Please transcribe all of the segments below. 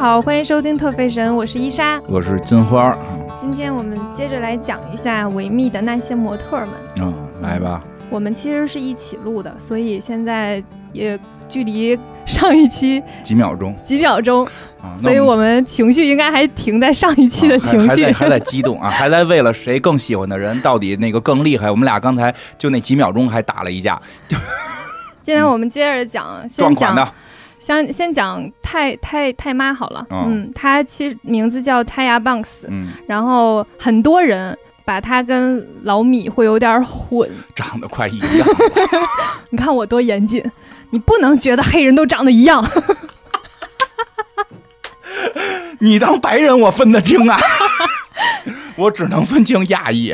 好，欢迎收听特费神，我是伊莎。我是金花，今天我们接着来讲一下维密的那些模特们。嗯，来吧，我们其实是一起录的，所以现在也距离上一期几秒钟几秒钟，啊，所以我们情绪应该还停在上一期的啊情绪还还在。还在激动啊，还在为了谁更喜欢的人到底那个更厉害，我们俩刚才就那几秒钟还打了一架，今天我们接着讲，先讲先先讲泰泰泰妈好了，哦。嗯，她其实名字叫泰亚棒斯，嗯，然后很多人把她跟老米会有点混。长得快一样，你看我多严谨，你不能觉得黑人都长得一样。你当白人我分得清啊，我只能分清亚裔，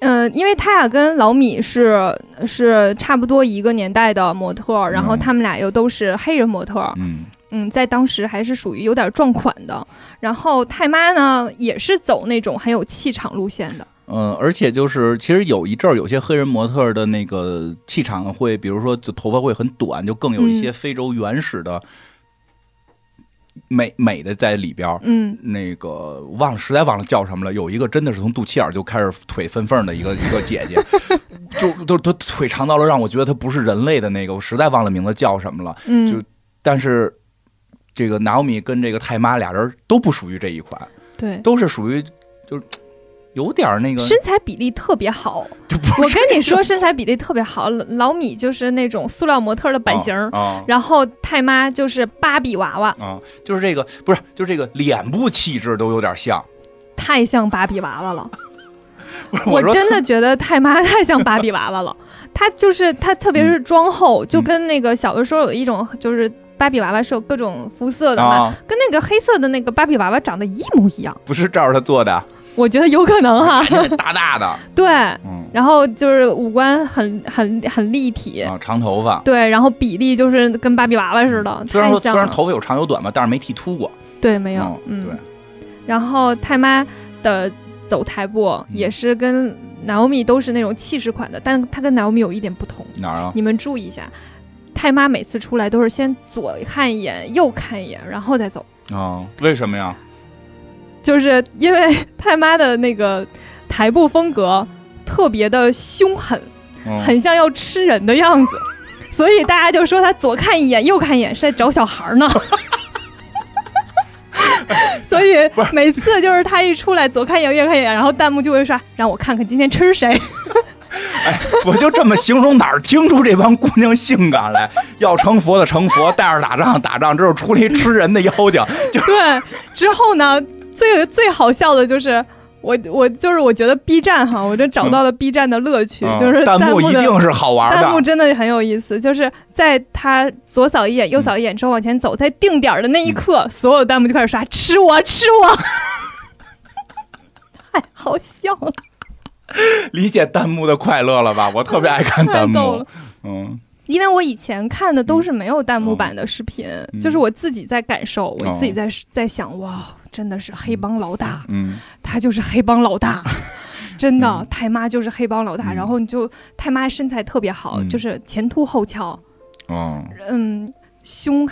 嗯，因为泰雅跟老米是是差不多一个年代的模特儿，然后嗯他们俩又都是黑人模特儿，嗯嗯，在当时还是属于有点撞款的。然后泰妈呢，也是走那种很有气场路线的。嗯，而且就是其实有一阵儿，有些黑人模特儿的那个气场会，比如说就头发会很短，就更有一些嗯非洲原始的美美的在里边儿。嗯，那个忘了，实在忘了叫什么了。有一个真的是从肚脐眼就开始腿分缝的一个一个姐姐，就都都腿长到了让我觉得她不是人类的那个，我实在忘了名字叫什么了。嗯，就但是这个拿奥米跟这个泰妈俩人都不属于这一款，对，都是属于就是有点儿那 个，身材比例特别好。我跟你说，身材比例特别好。老老米就是那种塑料模特的版型然后太妈就是芭比娃娃，啊，就是这个不是，就是这个脸部气质都有点像。太像芭比娃娃了。我真的觉得太妈太像芭比娃娃了，她就是她，特别是妆后，就跟那个小的时候有一种就是芭比娃娃是有各种肤色的嘛，啊，跟那个黑色的那个芭比娃娃长得一模一样，不是照着她做的，我觉得有可能哈。大大的，对，嗯然后就是五官很很很立体，啊，长头发。对，然后比例就是跟芭比娃娃似的，虽然。说虽然头发有长有短吧，但是没剃秃过。对，没有，嗯嗯，对。然后太妈的走台步也是跟 Naomi 都是那种气势款的，但她跟 Naomi 有一点不同。哪儿啊？你们注意一下，太妈每次出来都是先左看一眼，右看一眼，然后再走，啊，为什么呀？就是因为 太妈的那个台步风格特别的凶狠，嗯很像要吃人的样子，所以大家就说他左看一眼，右看一眼是在找小孩儿呢。所以每次就是他一出来，左看一眼，右看一眼，然后弹幕就会刷，让我看看今天吃谁。我就这么形容，哪儿听出这帮姑娘性感来？要成佛的成佛，带着打仗打仗，之后出来一吃人的妖精。就对，之后呢，最 最好笑的就是我我就是我觉得 B 站哈，我就找到了 B 站的乐趣，嗯就是弹幕幕一定是好玩的弹幕。真的很有意思，就是在他左扫一眼、右扫一眼之后往前走，在定点儿的那一刻，所有弹幕就开始刷“吃我，吃我”，太好笑了，理解弹幕的快乐了吧？我特别爱看弹幕。。嗯因为我以前看的都是没有弹幕版的视频，嗯就是我自己在感受，我哦自己在在想，哇，真的是黑帮老大，嗯。他就是黑帮老大。真的嗯，太妈就是黑帮老大，嗯。然后你就太妈身材特别好，嗯。就是前凸后翘，哦。嗯，胸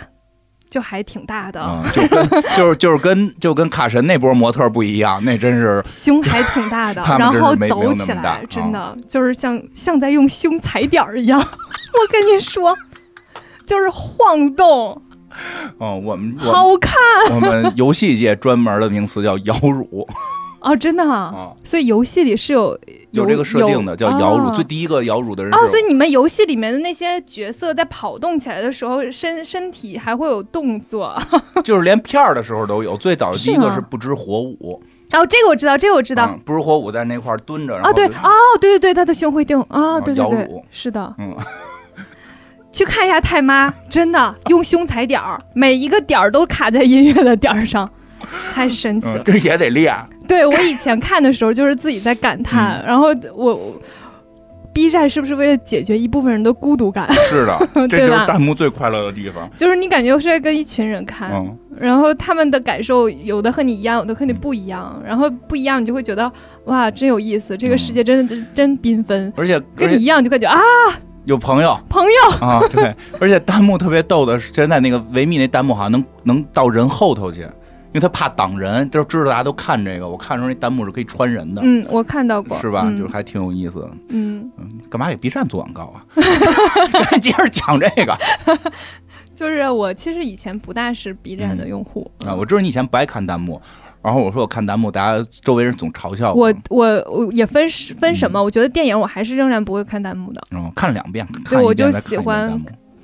就还挺大的，嗯，就跟 就是就是跟就跟卡神那波模特不一样，那真是 胸还挺大的然后走起来真的就是像像在用胸踩点儿一样。我跟你说，就是晃动，哦，我们好看我们游戏界专门的名词叫摇乳 哦，真的啊。啊，所以游戏里是有有这个设定的叫摇乳。哦最第一个摇乳的人哦，所以你们游戏里面的那些角色在跑动起来的时候，身身体还会有动作。就是连片儿的时候都有。最早的第一个是不知火舞，哦，这个我知道，这个我知道。嗯不知火舞在那块儿蹲着，然后哦，对，哦，对对对，他的胸会动。哦，啊对对对是的。嗯，去看一下太妈，真的用胸踩点儿，每一个点儿都卡在音乐的点儿上，太神奇了嗯，。这也得练。对我以前看的时候，就是自己在感叹，然后我我 B 站是不是为了解决一部分人的孤独感？是的，这就是弹幕最快乐的地方。就是你感觉是在跟一群人看，嗯，然后他们的感受有的和你一样，有的和你不一样，然后不一样你就会觉得哇，真有意思，这个世界真的真真缤纷。而且跟你一样就感觉啊，有朋友朋友，啊，对，而且弹幕特别逗的是，现在那个维密那弹幕好像能能到人后头去，因为他怕挡人，就知道大家都看这个。我看候那弹幕是可以穿人的，嗯，我看到过，是吧？嗯就是还挺有意思的。嗯，嗯，干嘛给 B 站做广告啊？赶紧接着讲这个 就是我其实以前不大是 B 站的用户啊！我知道你以前不爱看弹幕，然后我说我看弹幕，大家周围人总嘲笑我。我我也分分什么，我觉得电影我还是仍然不会看弹幕的，嗯，看两遍，对我就喜欢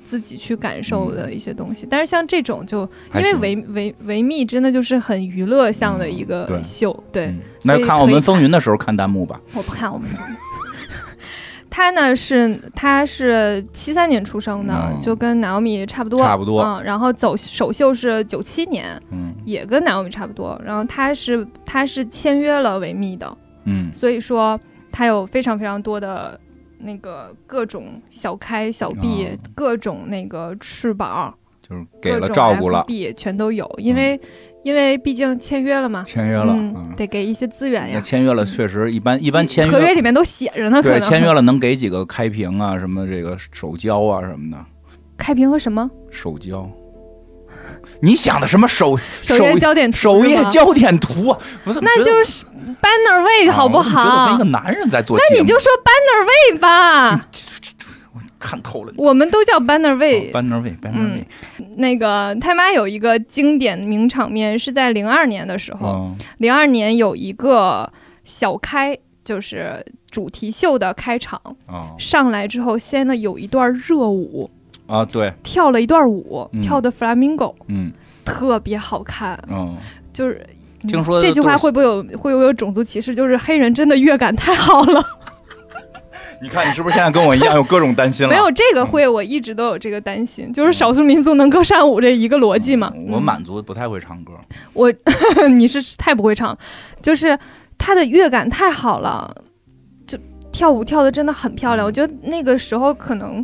自己去感受的一些东西。但是像这种就因为维维维密真的就是很娱乐向的一个嗯对。秀，对，嗯那所以看《澳门可以看风云》的时候看弹幕吧。我不看我们。他呢是他是七三年出生的，嗯。就跟 Naomi 差不多，差不多。嗯，然后走首秀是九七年，嗯。也跟 Naomi 差不多。然后他是他是签约了维密的，嗯。所以说他有非常非常多的那个各种小开小闭，哦各种那个翅膀，就是给了各种照顾了，FB 全都有，因为、因为毕竟签约了嘛，签约了。嗯，嗯，得给一些资源呀。那签约了确实一般，一般签约合约里面都写着呢，对签约了能给几个开屏啊，什么这个手交啊什么的，开屏和什么手交。你想的什么首首页焦点图首页焦点图啊？我怎么那就是 banner 位好不啊我觉得我好？跟一个男人在做，那你就说 banner 位吧，看透了你。我们都叫 banner 位。班那位，班那个他妈有一个经典名场面，是在零二年的时候，嗯零二年有一个小开，就是主题秀的开场，啊上来之后，先呢有一段热舞，啊，对，跳了一段舞，嗯跳的 flamingo，嗯特别好看，嗯，就是。嗯听说这句话会不会有会不会有种族歧视？就是黑人真的乐感太好了。你看你是不是现在跟我一样有各种担心了？没有这个会，我一直都有这个担心，就是少数民族能歌善舞这一个逻辑嘛。嗯我嗯满族不太会唱歌，我 你是太不会唱了，就是他的乐感太好了，就跳舞跳的真的很漂亮。我觉得那个时候可能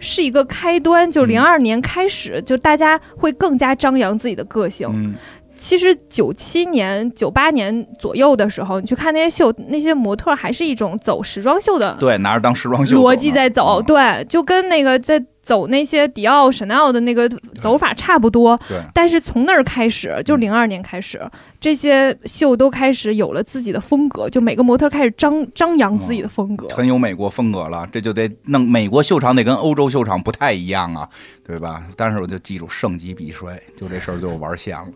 是一个开端，就嗯零二年开始，就大家会更加张扬自己的个性。嗯其实九七年、九八年左右的时候，你去看那些秀，那些模特还是一种走时装秀的对，拿着当时装秀逻辑在走，嗯。对，就跟那个在走那些迪奥、Chanel 的那个走法差不多。对，但是从那儿开始，就嗯零二年开始，这些秀都开始有了自己的风格，就每个模特开始张张扬自己的风格。很有美国风格了，这就得弄美国秀场得跟欧洲秀场不太一样啊，对吧？但是我就记住盛极必衰，就这事儿就玩线了。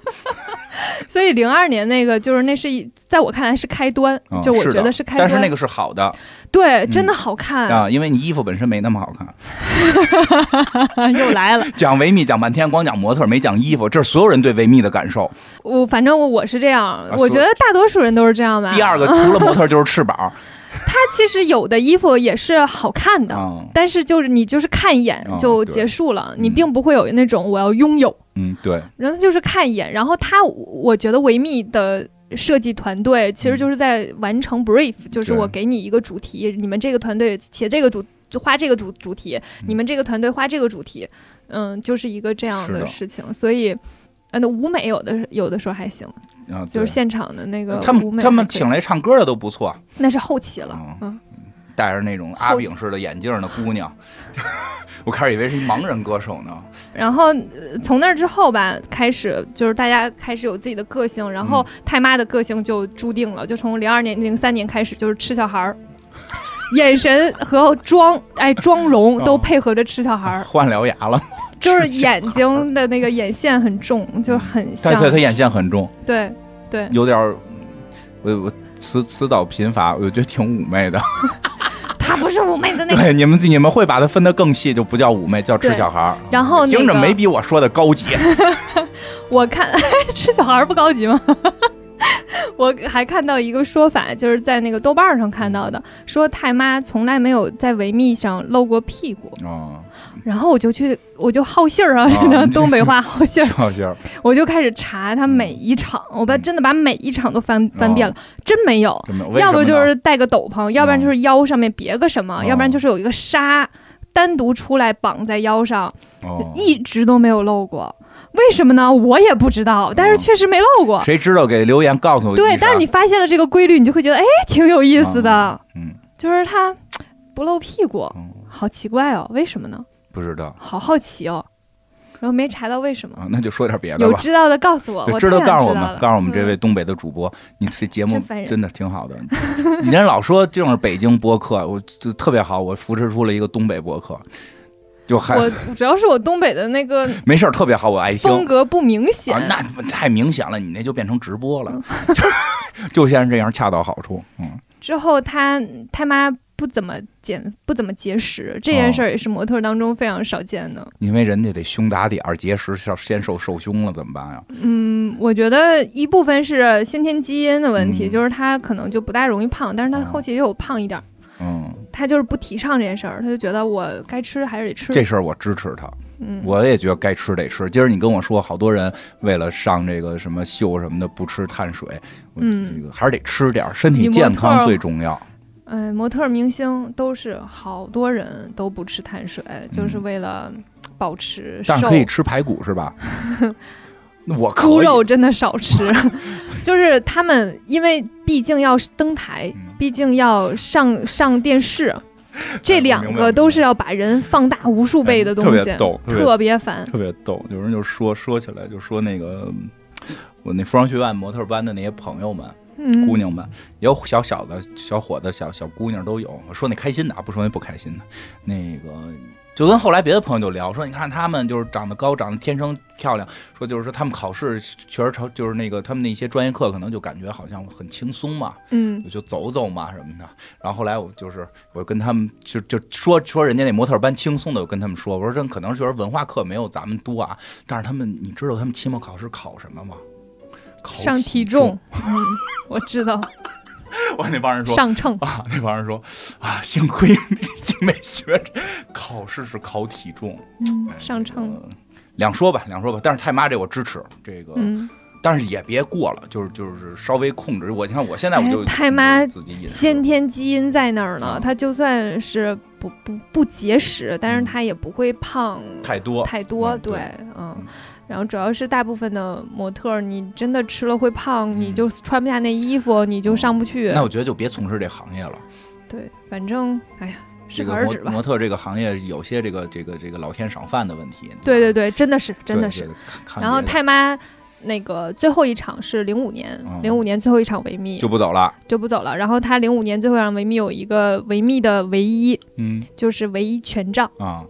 所以零二年那个就是那是一，在我看来是开端，嗯就我觉得是开端。但是那个是好的对，真的好看，啊，因为你衣服本身没那么好看。又来了。讲维密讲半天，光讲模特没讲衣服，这是所有人对维密的感受。我反正我我是这样，我觉得大多数人都是这样吧。第二个，除了模特就是翅膀。它其实有的衣服也是好看的，嗯但是就是你就是看一眼哦就结束了，你嗯并不会有那种我要拥有，嗯，对，然后就是看一眼。然后他，我觉得维密的设计团队其实就是在完成 brief，、就是我给你一个主题，你们这个团队写这个主就画这个主主题，你们这个团队画这个主题，嗯，就是一个这样的的。事情。所以，呃，那舞美有的有的时候还行，啊，就是现场的那个他们他们请来唱歌的都不错，那是后期了，嗯嗯。戴着那种阿炳式的眼镜的姑娘，我开始以为是一盲人歌手呢。然后、呃从那之后吧，开始就是大家开始有自己的个性，然嗯。后太妈的个性就注定了，就从零二年、零三年开始就是吃小孩儿，眼神和妆，哎，妆容都配合着吃小孩儿，换獠牙了，就是眼睛的那个眼线很重，就是很像，他眼线很重，对对，有点儿，我我词词藻贫乏，我觉得挺妩媚的。他不是妩媚的那个。对，你们你们会把它分得更细，就不叫妩媚，叫吃小孩儿。然后那听着没比我说的高级。我看 吃小孩儿不高级吗？我还看到一个说法，就是在那个豆瓣上看到的，说太妈从来没有在维密上露过屁股。哦，然后我就去，我就好信儿啊，啊东北话好信儿，我就开始查他每一场，我把真的把每一场都翻翻遍了，真没有。要不就是戴个斗篷，要不然就是腰上面别个什么，哦。要不然就是有一个纱单独出来绑在腰上，哦，一直都没有露过。为什么呢？我也不知道，但是确实没露过。谁知道？给留言告诉我一对，但是你发现了这个规律，你就会觉得哎，挺有意思的。嗯，就是他不露屁股，嗯好奇怪哦，为什么呢？不知道好好奇哦，然后没查到为什么。啊，那就说点别的吧。有知道的告诉我，我知道告诉我们，告诉我们这位嗯东北的主播，你这节目真的挺好的。你人老说这种北京播客，我就特别好，我扶持出了一个东北播客，就还我主要是我东北的那个 没事儿，特别好，我爱听。风格不明显。啊，那太明显了，你那就变成直播了，就就现在这样恰到好处。嗯，之后他他妈不怎么减不怎么节食，这件事儿也是模特当中非常少见的。因为人家得胸打底儿，节食要先瘦瘦胸了，怎么办呀？嗯，我觉得一部分是先天基因的问题，嗯就是他可能就不大容易胖，但是他哦后期也有胖一点儿。嗯，他就是不提倡这件事儿，他就觉得我该吃还是得吃。这事儿我支持他，嗯，我也觉得该吃得吃。今儿你跟我说，好多人为了上这个什么秀什么的不吃碳水，嗯这个还是得吃点儿，身体健康最重要。嗯，模特明星都是好多人都不吃碳水，就是为了保持瘦。可以吃排骨是吧？我可以猪肉真的少吃，就是他们因为毕竟要登台，嗯毕竟要上上电视，这两个都是要把人放大无数倍的东西哎特别，逗，特别烦。特别逗。有人就说说起来，就说那个我那服装学院模特班的那些朋友们、嗯，姑娘们，有小小的、小伙子、小小姑娘都有。我说那开心的啊，不说那不开心的。那个就跟后来别的朋友就聊说，你看他们就是长得高，长得天生漂亮，说就是说他们考试确实超，就是那个他们那些专业课可能就感觉好像很轻松嘛，嗯就走走嘛什么的。然后后来我就是我跟他们就就说说人家那模特班轻松的，我跟他们说，我说这可能就是文化课没有咱们多啊，但是他们你知道他们期末考试考什么吗？考上体重。嗯，我知道，我那帮人说上秤，啊，那帮人说啊，幸亏 没学着，考试是考体重，上秤，呃两说吧，两说吧。但是太妈这我支持这个，嗯，但是也别过了，就是就是稍微控制。我你看我现在我就哎太妈自己先天基因在那儿呢啊，他就算是不不不节食，但是嗯他也不会胖太多，太多，嗯对对，嗯嗯。然后主要是大部分的模特，你真的吃了会胖，嗯你就穿不下那衣服，你就上不去。那我觉得就别从事这行业了。对，反正哎呀，适这个模可而止吧模。特这个行业有些这个这个这个老天赏饭的问题。对对对，真的是真的是。然后别的太妈那个最后一场是零五年嗯，零五年最后一场维密就不走了。就不走了。然后他零五年最后一场维密有一个维密的唯一，嗯就是唯一权杖。啊，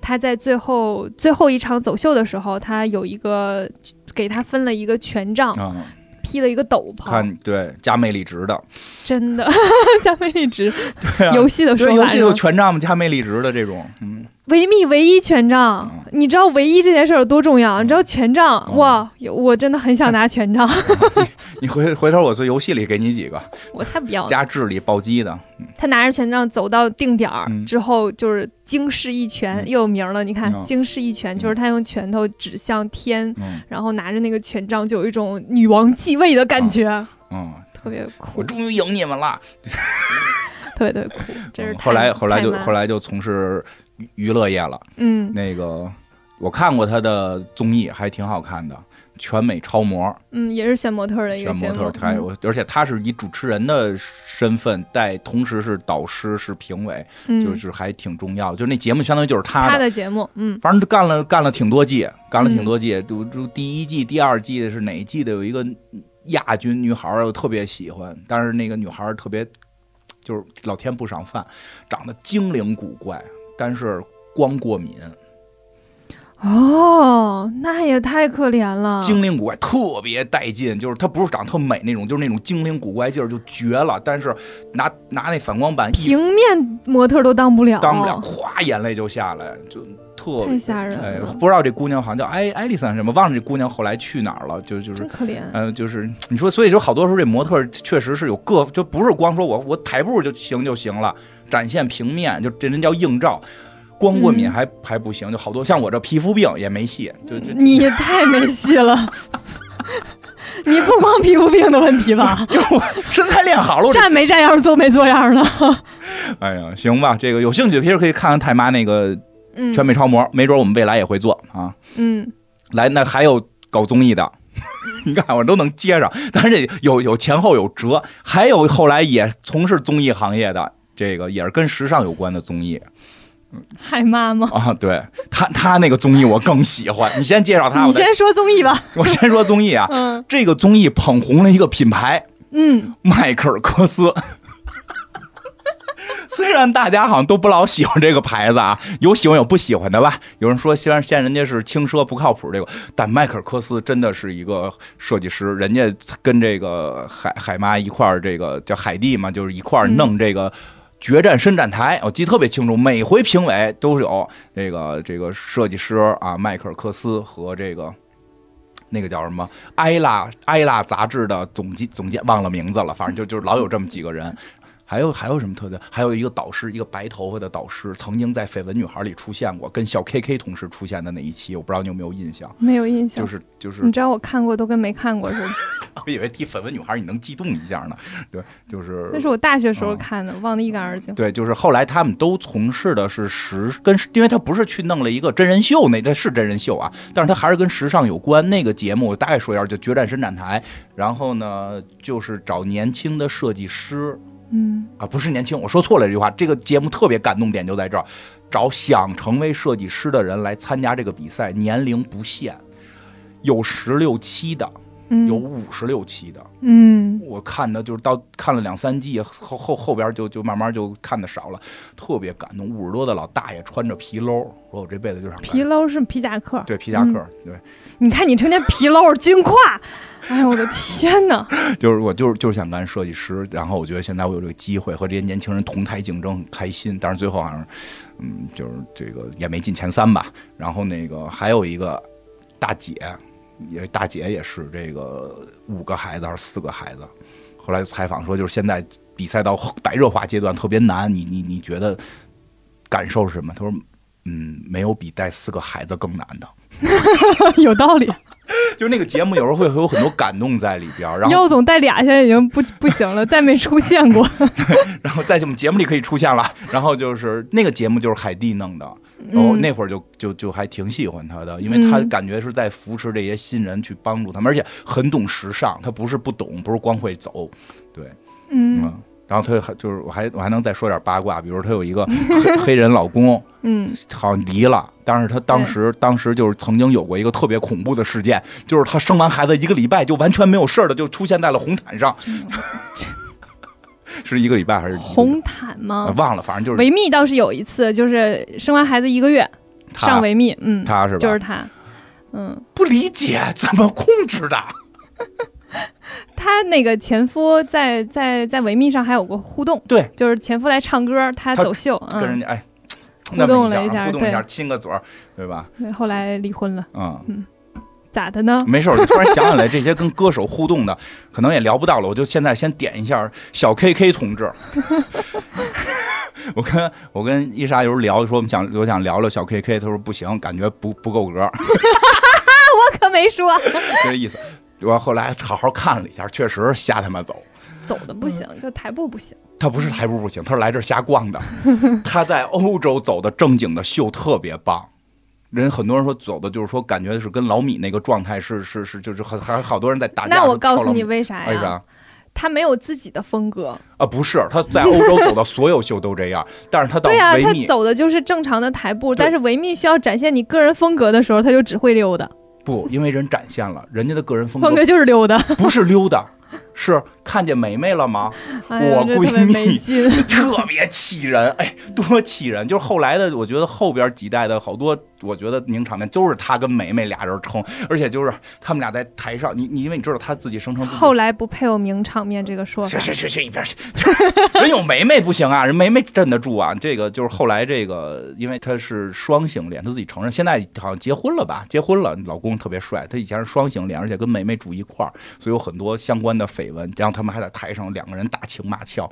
他在最后最后一场走秀的时候，他有一个给他分了一个权杖，啊，披了一个斗篷，看对加魅力值的，真的 加魅力值，对啊，游戏的说对游戏有权杖嘛，加魅力值的这种，嗯，维密唯一权杖嗯，你知道唯一这件事儿有多重要？你知道权杖？嗯。哇，我真的很想拿权杖，你回回头我从游戏里给你几个 我才不要呢。加智力暴击的，他拿着权杖走到定点儿嗯。之后，就是惊世一拳，嗯。又有名了。你看嗯，惊世一拳就是他用拳头指向天，嗯。然后拿着那个权杖，就有一种女王继位的感觉，嗯，特别酷。我，终于赢你们了。特别特别酷。这是嗯后来后来就后来就从事娱娱乐业了。嗯那个我看过他的综艺，还挺好看的，《全美超模》嗯，也是选模特的一个选模特，，还有而且他是以主持人的身份带，同时是导师是评委，嗯，就是还挺重要。就是那节目相当于就是他他的。节目，嗯反正干了干了挺多季，干了挺嗯多季。就就第一季、第二季的是哪一季的？有一个亚军女孩儿，我特别喜欢，但是那个女孩儿特别就是老天不赏饭，长得精灵古怪，但是光过敏，哦，那也太可怜了。精灵古怪特别带劲，就是他不是长得特美那种，就是那种精灵古怪劲儿就绝了。但是拿拿那反光板一平面模特都当不了，当不了，咵眼泪就下来，就特太吓人哎，了，不知道这姑娘好像叫艾艾丽森什么，忘了这姑娘后来去哪儿了，就就是真可怜。呃，就是你说，所以说好多时候这模特确实是有各，就不是光说我我台步就行就行了，展现平面就这人叫硬照，光过敏嗯还、还不行，就好多像我这皮肤病也没戏，就就你太没戏了。你不光皮肤病的问题吧？就我身材练好了，我站没站样，坐没坐样的。哎呀，行吧，这个有兴趣其实可以看看太妈那个嗯全美超模，没准我们未来也会做啊。嗯，来，那还有搞综艺的。你看我都能接上，但是这有有前后有折，还有后来也从事综艺行业的，这个也是跟时尚有关的综艺，海妈吗？啊，对他他那个综艺我更喜欢。你先介绍他，我再你先说综艺吧。我先说综艺啊。嗯这个综艺捧红了一个品牌嗯，迈克尔科斯。虽然大家好像都不老喜欢这个牌子啊，有喜欢有不喜欢的吧。有人说虽然现在人家是轻奢不靠谱这个，但迈克尔科斯真的是一个设计师，人家跟这个海海妈一块儿，这个叫海蒂嘛，就是一块儿弄这个。决战伸展台，我记得特别清楚，每回评委都有这个这个设计师啊，迈克尔科斯和这个那个叫什么埃拉埃拉杂志的总监总监忘了名字了，反正就就是老有这么几个人。还有还有什么特点？还有一个导师，一个白头发的导师，曾经在《绯闻女孩》里出现过，跟小 KK 同时出现的那一期，我不知道你有没有印象？没有印象。就是就是你，知道我看过都跟没看过似的。我 以为提《绯闻女孩》你能激动一下呢。对，就是那是我大学时候嗯看的，忘得一干二净。对，就是后来他们都从事的是时跟，因为他不是去弄了一个真人秀，那这是真人秀啊，但是他还是跟时尚有关。那个节目我大概说一下，就《决战伸展台》，然后呢，就是找年轻的设计师嗯啊，不是年轻，我说错了这句话。这个节目特别感动点就在这儿，找想成为设计师的人来参加这个比赛，年龄不限，有十六期的，嗯，有五十六期的。嗯我看的就是到看了两三季，后后后边就就慢慢就看的少了，特别感动。五十多的老大爷穿着皮褛，说我这辈子就想皮褛是皮夹克。对皮夹克，对，你看你成天皮褛军挎，哎呦我的天哪！就是我就是就是想干设计师，然后我觉得现在我有这个机会和这些年轻人同台竞争，很开心。但是最后好像，嗯，就是这个也没进前三吧。然后那个还有一个大姐，也大姐也是这个五个孩子还是四个孩子。后来采访说，就是现在比赛到白热化阶段特别难，你你你觉得感受是什么？他说，嗯，没有比带四个孩子更难的。有道理。就那个节目有时候会有很多感动在里边，然后耀总带俩现在已经不不行了，再没出现过。然后在我们节目里可以出现了。然后就是那个节目就是海蒂弄的，然后嗯那会儿就就就还挺喜欢他的，因为他嗯感觉是在扶持这些新人去帮助他们，而且很懂时尚，他不是不懂，不是光会走，对，嗯嗯。然后他还就是我还我还能再说点八卦，比如他有一个黑 黑人老公，嗯，好像离了，但是他当时当时就是曾经有过一个特别恐怖的事件，就是他生完孩子一个礼拜就完全没有事儿的就出现在了红毯上，是一个礼拜还是红毯啊吗？忘了，反正就是维密倒是有一次，就是生完孩子一个月上维密，嗯，他是吧？就是他，嗯，不理解怎么控制的。他那个前夫在在在维密上还有过互动，对，就是前夫来唱歌，他他走秀，嗯，跟人家哎，互动了一下互动一下，对。亲个嘴儿，对吧？对后来离婚了，嗯，咋的呢？没事，我突然想起来这些跟歌手互动的，可能也聊不到了，我就现在先点一下小 KK 同志。我跟我跟伊莎有时候聊，说我们想我想聊聊小 KK，他说不行，感觉不不够格，我可没说，就这意思。我后来好好看了一下，确实瞎他妈走。走的不行，就台步不行，他不是台步不行，他是来这儿瞎逛的。他在欧洲走的正经的秀特别棒，人很多人说走的就是说感觉是跟老米那个状态是是是就是还还好多人在打架。那我告诉你为啥呀？为啥他没有自己的风格，啊？不是他在欧洲走的所有秀都这样，但是他到对呀、他维密走的就是正常的台步，但是维密需要展现你个人风格的时候，他就只会溜达，不，因为人展现了人家的个人风格风格就是溜达。不是溜达，是看见梅梅了吗？哎，我闺蜜。特别气人，哎，多气人！就是后来的，我觉得后边几代的好多，我觉得名场面都是他跟梅梅俩人撑，而且就是他们俩在台上，你你因为你知道他自己声称己后来不配有名场面这个说法去，去去去一边去！人有梅梅不行啊，人梅梅镇得住啊。这个就是后来这个，因为他是双性恋，他自己承认，现在好像结婚了吧？结婚了，老公特别帅。他以前是双性恋，而且跟梅梅住一块儿，所以有很多相关的绯闻。然后他们还在台上两个人打情骂俏。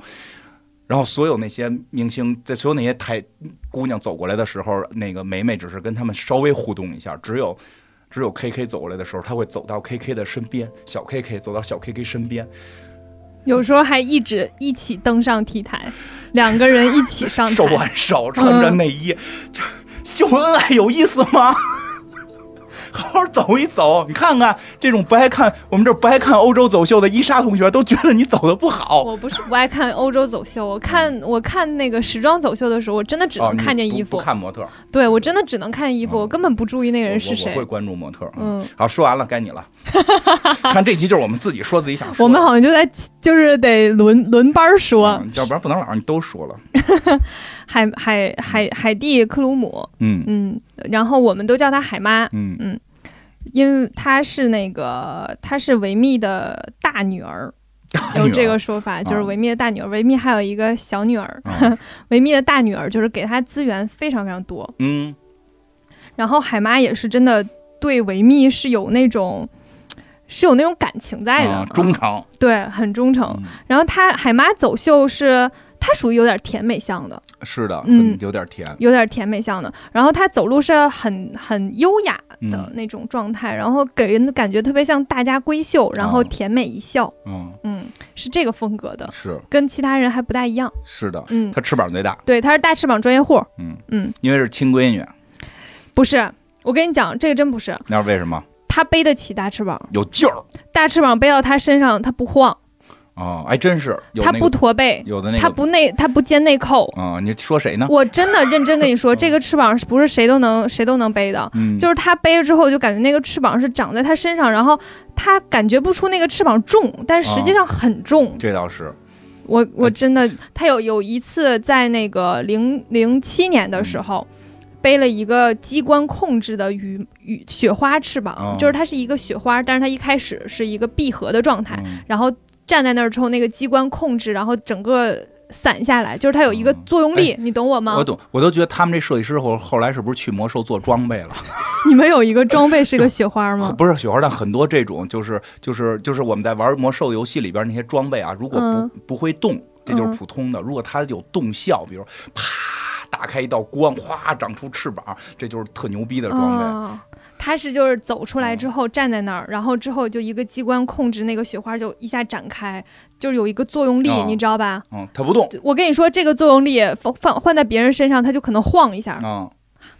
然后所有那些明星，在所有那些台姑娘走过来的时候，那个梅梅只是跟他们稍微互动一下，只有。只有 K K 走过来的时候，他会走到 K K 的身边，小 K K 走到小 K K 身边，有时候还一直一起登上 T 台，两个人一起上 手。挽手，穿着内衣，就秀恩爱有意思吗？好好走一走。你看看这种不爱看我们这儿不爱看欧洲走秀的伊莎同学，都觉得你走的不好。我不是不爱看欧洲走秀，我看我看那个时装走秀的时候，我真的只哦，能看见衣服，不看模特，对我真的只能看衣服，哦我根本不注意那个人是谁我我会。关注模特。嗯，好，说完了，该你了。看这集就是我们自己说自己想说。我们好像就在就是得轮轮班说，嗯要不然不能老让你都说了。海海海海蒂克鲁姆，嗯嗯，然后我们都叫她海妈，嗯因为她是那个她是维密的大女儿，有这个说法，就是啊维密的大女儿。维密还有一个小女儿，啊 维密的大女儿就是给她资源非常非常多。嗯然后海妈也是真的对维密是有那种是有那种感情在的，啊忠诚。对，很忠诚。嗯然后她海妈走秀是她属于有点甜美向的，是的，嗯。有点甜。有点甜美向的。然后她走路是很很优雅的嗯。那种状态，然后给人的感觉特别像大家闺秀，然后哦甜美一笑，嗯，嗯，是这个风格的，是。跟其他人还不大一样。是的，嗯，他翅膀最大。对，她是大翅膀专业户。嗯。嗯，因为是亲闺女，不是，我跟你讲，这个真不是，那是为什么？她背得起大翅膀，有劲儿。大翅膀背到她身上，她不晃，哦，还真是有她不那个驼背，有的那个她不内，他不肩内扣。啊，你说谁呢？我真的认真跟你说，这个翅膀是不是谁都能谁都能背的？嗯，就是他背了之后，就感觉那个翅膀是长在他身上，然后他感觉不出那个翅膀重，但实际上很重。这倒是我我真的，他有有一次在那个零零七年的时候，背了一个机关控制的羽羽雪花翅膀，哦就是它是一个雪花，但是它一开始是一个闭合的状态，嗯然后站在那儿之后，那个机关控制，然后整个散下来，就是它有一个哦作用力，你懂我吗？我懂，我都觉得他们这设计师后后来是不是去魔兽做装备了？你们有一个装备是个雪花吗？不是雪花，但很多这种就是就是就是我们在玩魔兽游戏里边那些装备啊，如果不、嗯不会动，这就是嗯普通的；如果它有动效，比如啪打开一道光，哗长出翅膀，这就是特牛逼的装备。哦他是就是走出来之后站在那儿，然后之后就一个机关控制那个雪花就一下展开，就是有一个作用力，哦你知道吧？嗯，它不动。我跟你说，这个作用力放放换在别人身上，他就可能晃一下。嗯，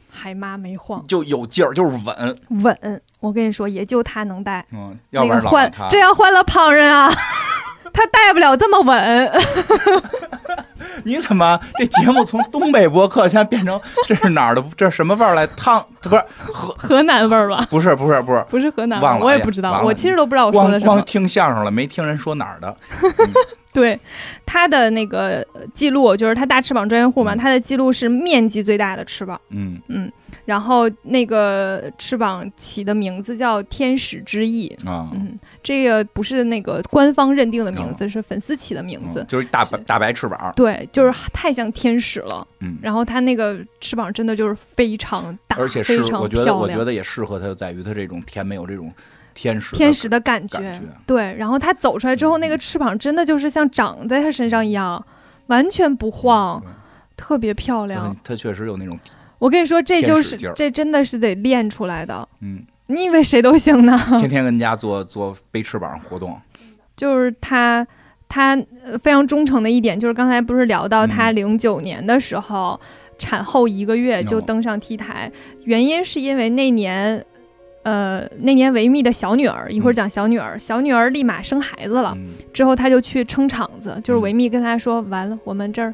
海妈没晃，就有劲儿，就是稳。稳。我跟你说，也就他能带。嗯，要不然换这要换了旁人啊，他带不了这么稳。你怎么这节目从东北播客现在变成这是哪儿的？这是什么味儿来？汤不是河？河南味儿吧？不是不是不是，不是河南味儿，忘了我也不知道，我其实都不知道我说光的什么。光听相声了，没听人说哪儿的。对，它的那个呃记录就是它大翅膀专业户嘛，嗯他的记录是面积最大的翅膀。嗯嗯，然后那个翅膀起的名字叫天使之翼。啊，嗯，这个不是那个官方认定的名字，是粉丝起的名字。嗯就是大白大白翅膀。对，就是太像天使了。嗯，然后它那个翅膀真的就是非常大，而且是非常我觉得漂亮我觉得也适合它，就在于它这种甜美有这种天使的天使的感觉。感觉。对，然后他走出来之后，那个翅膀真的就是像长在他身上一样，完全不晃，特别漂亮它。它确实有那种我跟你说，这就是这真的是得练出来的。嗯，你以为谁都行呢？天天跟家做做背翅膀活动。就是他，他呃非常忠诚的一点就是刚才不是聊到他嗯零九年的时候，产后一个月就哦登上 T 台，原因是因为那年。呃，那年维密的小女儿，一会儿讲小女儿，小女儿立马生孩子了，嗯。之后他就去撑场子，就是嗯维密跟他说，完了，我们这儿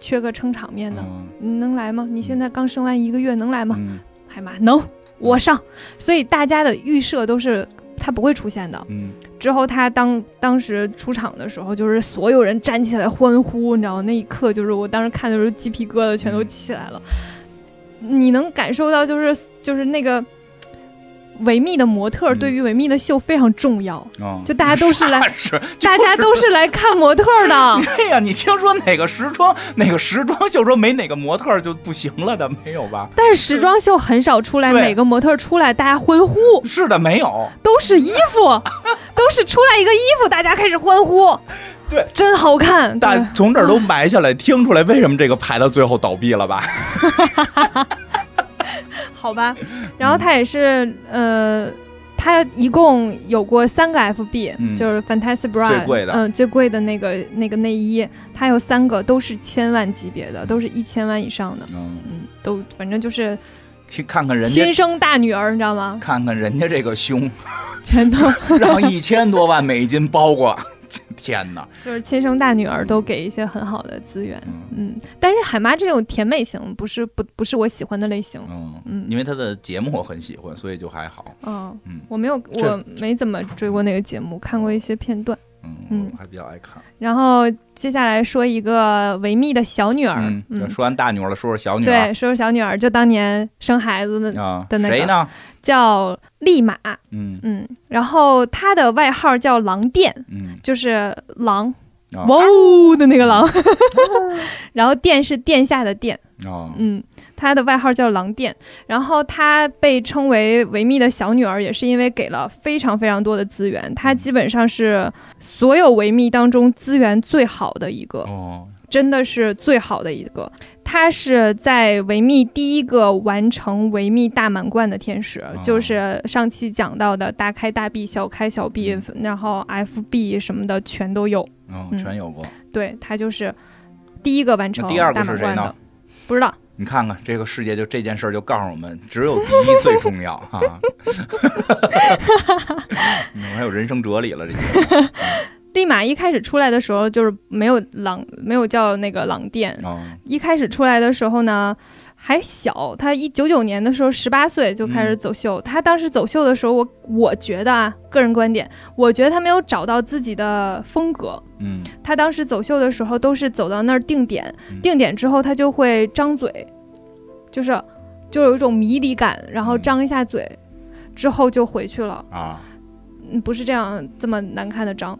缺个撑场面的，嗯。你能来吗？你现在刚生完一个月，能来吗？嗯。海妈能，我上。所以大家的预设都是他不会出现的。嗯。之后他当当时出场的时候，就是所有人站起来欢呼，你知道那一刻就是我当时看的时候鸡皮疙瘩全都起来了。你能感受到就是就是那个维密的模特嗯对于维密的秀非常重要，嗯，就大家都是来是 大家都是来看模特的。对 呀，你听说哪个时装哪个时装秀说没哪个模特就不行了的没有吧？但是时装秀很少出来，对每个模特出来大家欢呼，是的，没有。都是衣服，都是出来一个衣服，大家开始欢呼，对，真好看。但从这儿都埋下来，听出来为什么这个牌子最后倒闭了吧？好吧，然后他也是呃，他一共有过三个 FB，、嗯。就是 Fantastic Bra 最贵的。嗯、最贵的那个那个内衣，它有三个都是千万级别的，都是一千万以上的，嗯，嗯，都反正就是去看看人家亲生大女儿，你知道吗？看看人家这个胸，全都。让一千多万美金包过，天哪！就是亲生大女儿都给一些很好的资源。嗯嗯，但是海妈这种甜美型不是不不是我喜欢的类型。嗯嗯因为她的节目我很喜欢，所以就还好。嗯嗯我没有，我没怎么追过那个节目，看过一些片段。嗯，还比较爱看。然后接下来说一个维密的小女儿，嗯，嗯，说完大女儿了，说说小女儿。对，说说小女儿，就当年生孩子的啊，的那个。谁呢？叫利马，嗯。嗯，然后她的外号叫狼电，嗯，就是狼，啊哇哦的那个狼，然后殿是殿下的殿，哦，嗯，她的外号叫狼殿，然后她被称为维密的小女儿，也是因为给了非常非常多的资源，她基本上是所有维密当中资源最好的一个，哦，真的是最好的一个。她是在维密第一个完成维密大满贯的天使，就是上期讲到的大开大闭、小开小闭，然后 FB 什么的全都有。嗯，嗯全有过。对，她就是第一个完成大满贯的是谁呢。不知道，你看看这个世界，就这件事儿就告诉我们，只有第一最重要 啊！我还有人生哲理了，这些 立马一开始出来的时候就是没有狼，没有叫那个狼店。哦，一开始出来的时候呢，还小，他一九九年的时候十八岁就开始走秀。他当时走秀的时候，我我觉得啊，个人观点，我觉得他没有找到自己的风格。嗯他当时走秀的时候都是走到那儿定点，嗯定点之后他就会张嘴，就是就有一种迷离感，然后嗯张一下嘴，之后就回去了。啊，嗯，不是这样这么难看的张，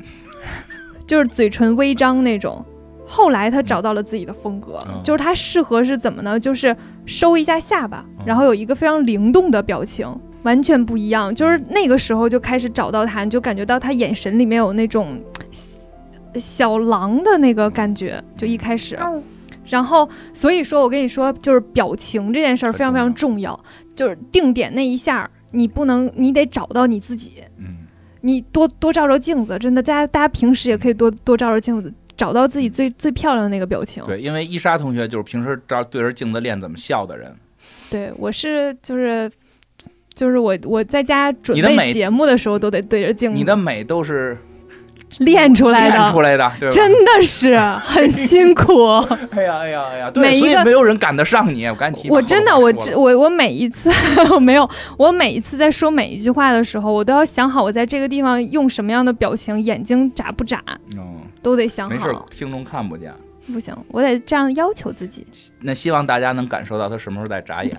就是嘴唇微张那种。后来他找到了自己的风格，嗯就是他适合是怎么呢？就是收一下下巴，嗯然后有一个非常灵动的表情，完全不一样。就是那个时候就开始找到他，你就感觉到他眼神里面有那种小狼的那个感觉，就一开始。然后，所以说我跟你说，就是表情这件事儿非常非常重要，就是定点那一下，你不能，你得找到你自己。嗯你多多照照镜子，真的，大家大家平时也可以多多照照镜子，找到自己最最漂亮的那个表情。对，因为伊莎同学就是平时照对着镜子练怎么笑的人，对我是就是就是我我在家准备节目的时候都得对着镜子，你的美都是练出来的，练出来的，对？真的是 很辛苦。哎呀哎呀哎呀，对，每一个没有人赶得上你。我赶紧提，我真的，我我我每一次我 没有，我每一次在说每一句话的时候，我都要想好我在这个地方用什么样的表情，眼睛眨不眨嗯，都得想没事。，听众看不见。不行，我得这样要求自己。那希望大家能感受到他什么时候在眨眼。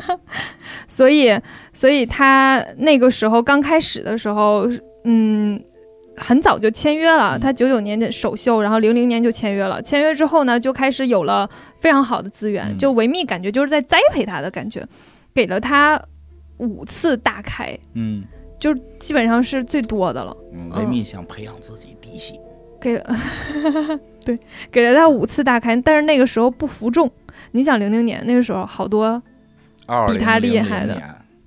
所以，所以他那个时候刚开始的时候，嗯，很早就签约了。嗯他九九年的首秀，然后零零年就签约了。签约之后呢，就开始有了非常好的资源，嗯就维密感觉就是在栽培他的感觉，给了他五次大开，嗯就基本上是最多的了。嗯，维密想培养自己嫡系。给，对，给了他五次大开，但是那个时候不服众。你想零零年那个时候，好多比他厉害的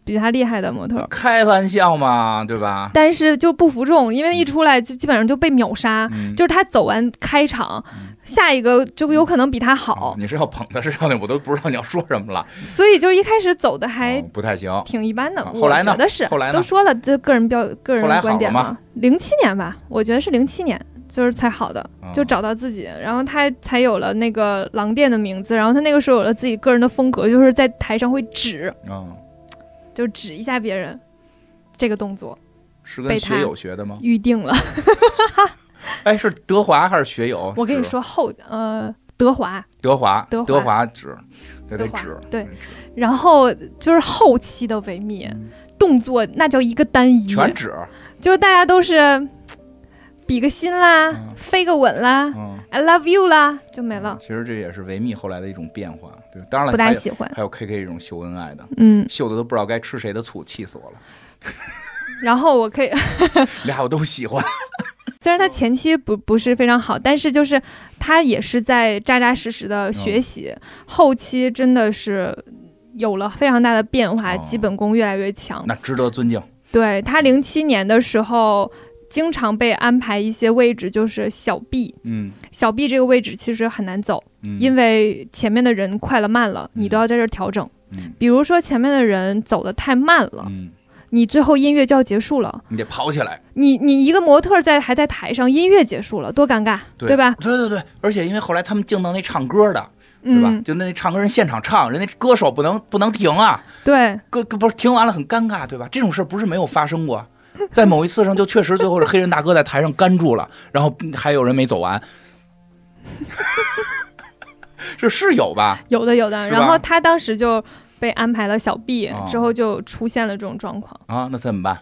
比他厉害的模特，开玩笑嘛，对吧？但是就不服众，因为一出来就基本上就被秒杀。嗯，就是他走完开场，嗯下一个就有可能比他哦好，你是要捧他，是要那我都不知道你要说什么了，所以就一开始走的还哦不太行。挺一般的。啊后来呢我觉得是，后来呢都说了，这个人标个人观点嘛。零七年吧，我觉得是零七年，就是才好的，哦就找到自己，然后他才有了那个狼店的名字，然后他那个时候有了自己个人的风格，就是在台上会指，嗯，就指一下别人，这个动作是跟他学友学的吗？预定了。哎，是德华还是学友？我跟你说后呃德华，德华，德华。德华指，得得德华指，对。然后就是后期的维密动作，那叫一个单一，嗯全指，就大家都是比个心啦，嗯飞个吻啦、嗯，i love you 啦，就没了，其实这也是维密后来的一种变化，对，当然了，不大喜欢。还有 KK 这种秀恩爱的，嗯，秀的都不知道该吃谁的醋，气死我了。然后我可以，俩我都喜欢，虽然他前期不不是非常好，但是就是他也是在扎扎实实的学习，后期真的是有了非常大的变化，哦基本功越来越强。那值得尊敬。对他零七年的时候，经常被安排一些位置，就是小 B，嗯。小 B 这个位置其实很难走，嗯，因为前面的人快了慢了，嗯。你都要在这儿调整。嗯。比如说前面的人走的太慢了，嗯，你最后音乐就要结束了，你得跑起来，你你一个模特在还在台上，音乐结束了，多尴尬，对吧？对对对，而且因为后来他们敬到那唱歌的，对吧？嗯，就那唱歌人现场唱，人家歌手不能不能停啊，对，歌歌不是停完了很尴尬，对吧？这种事儿不是没有发生过，在某一次上就确实最后是黑人大哥在台上干住了，然后还有人没走完，这是有吧？有的有的。然后他当时就被安排了小 B，、哦之后就出现了这种状况，啊，那怎么办？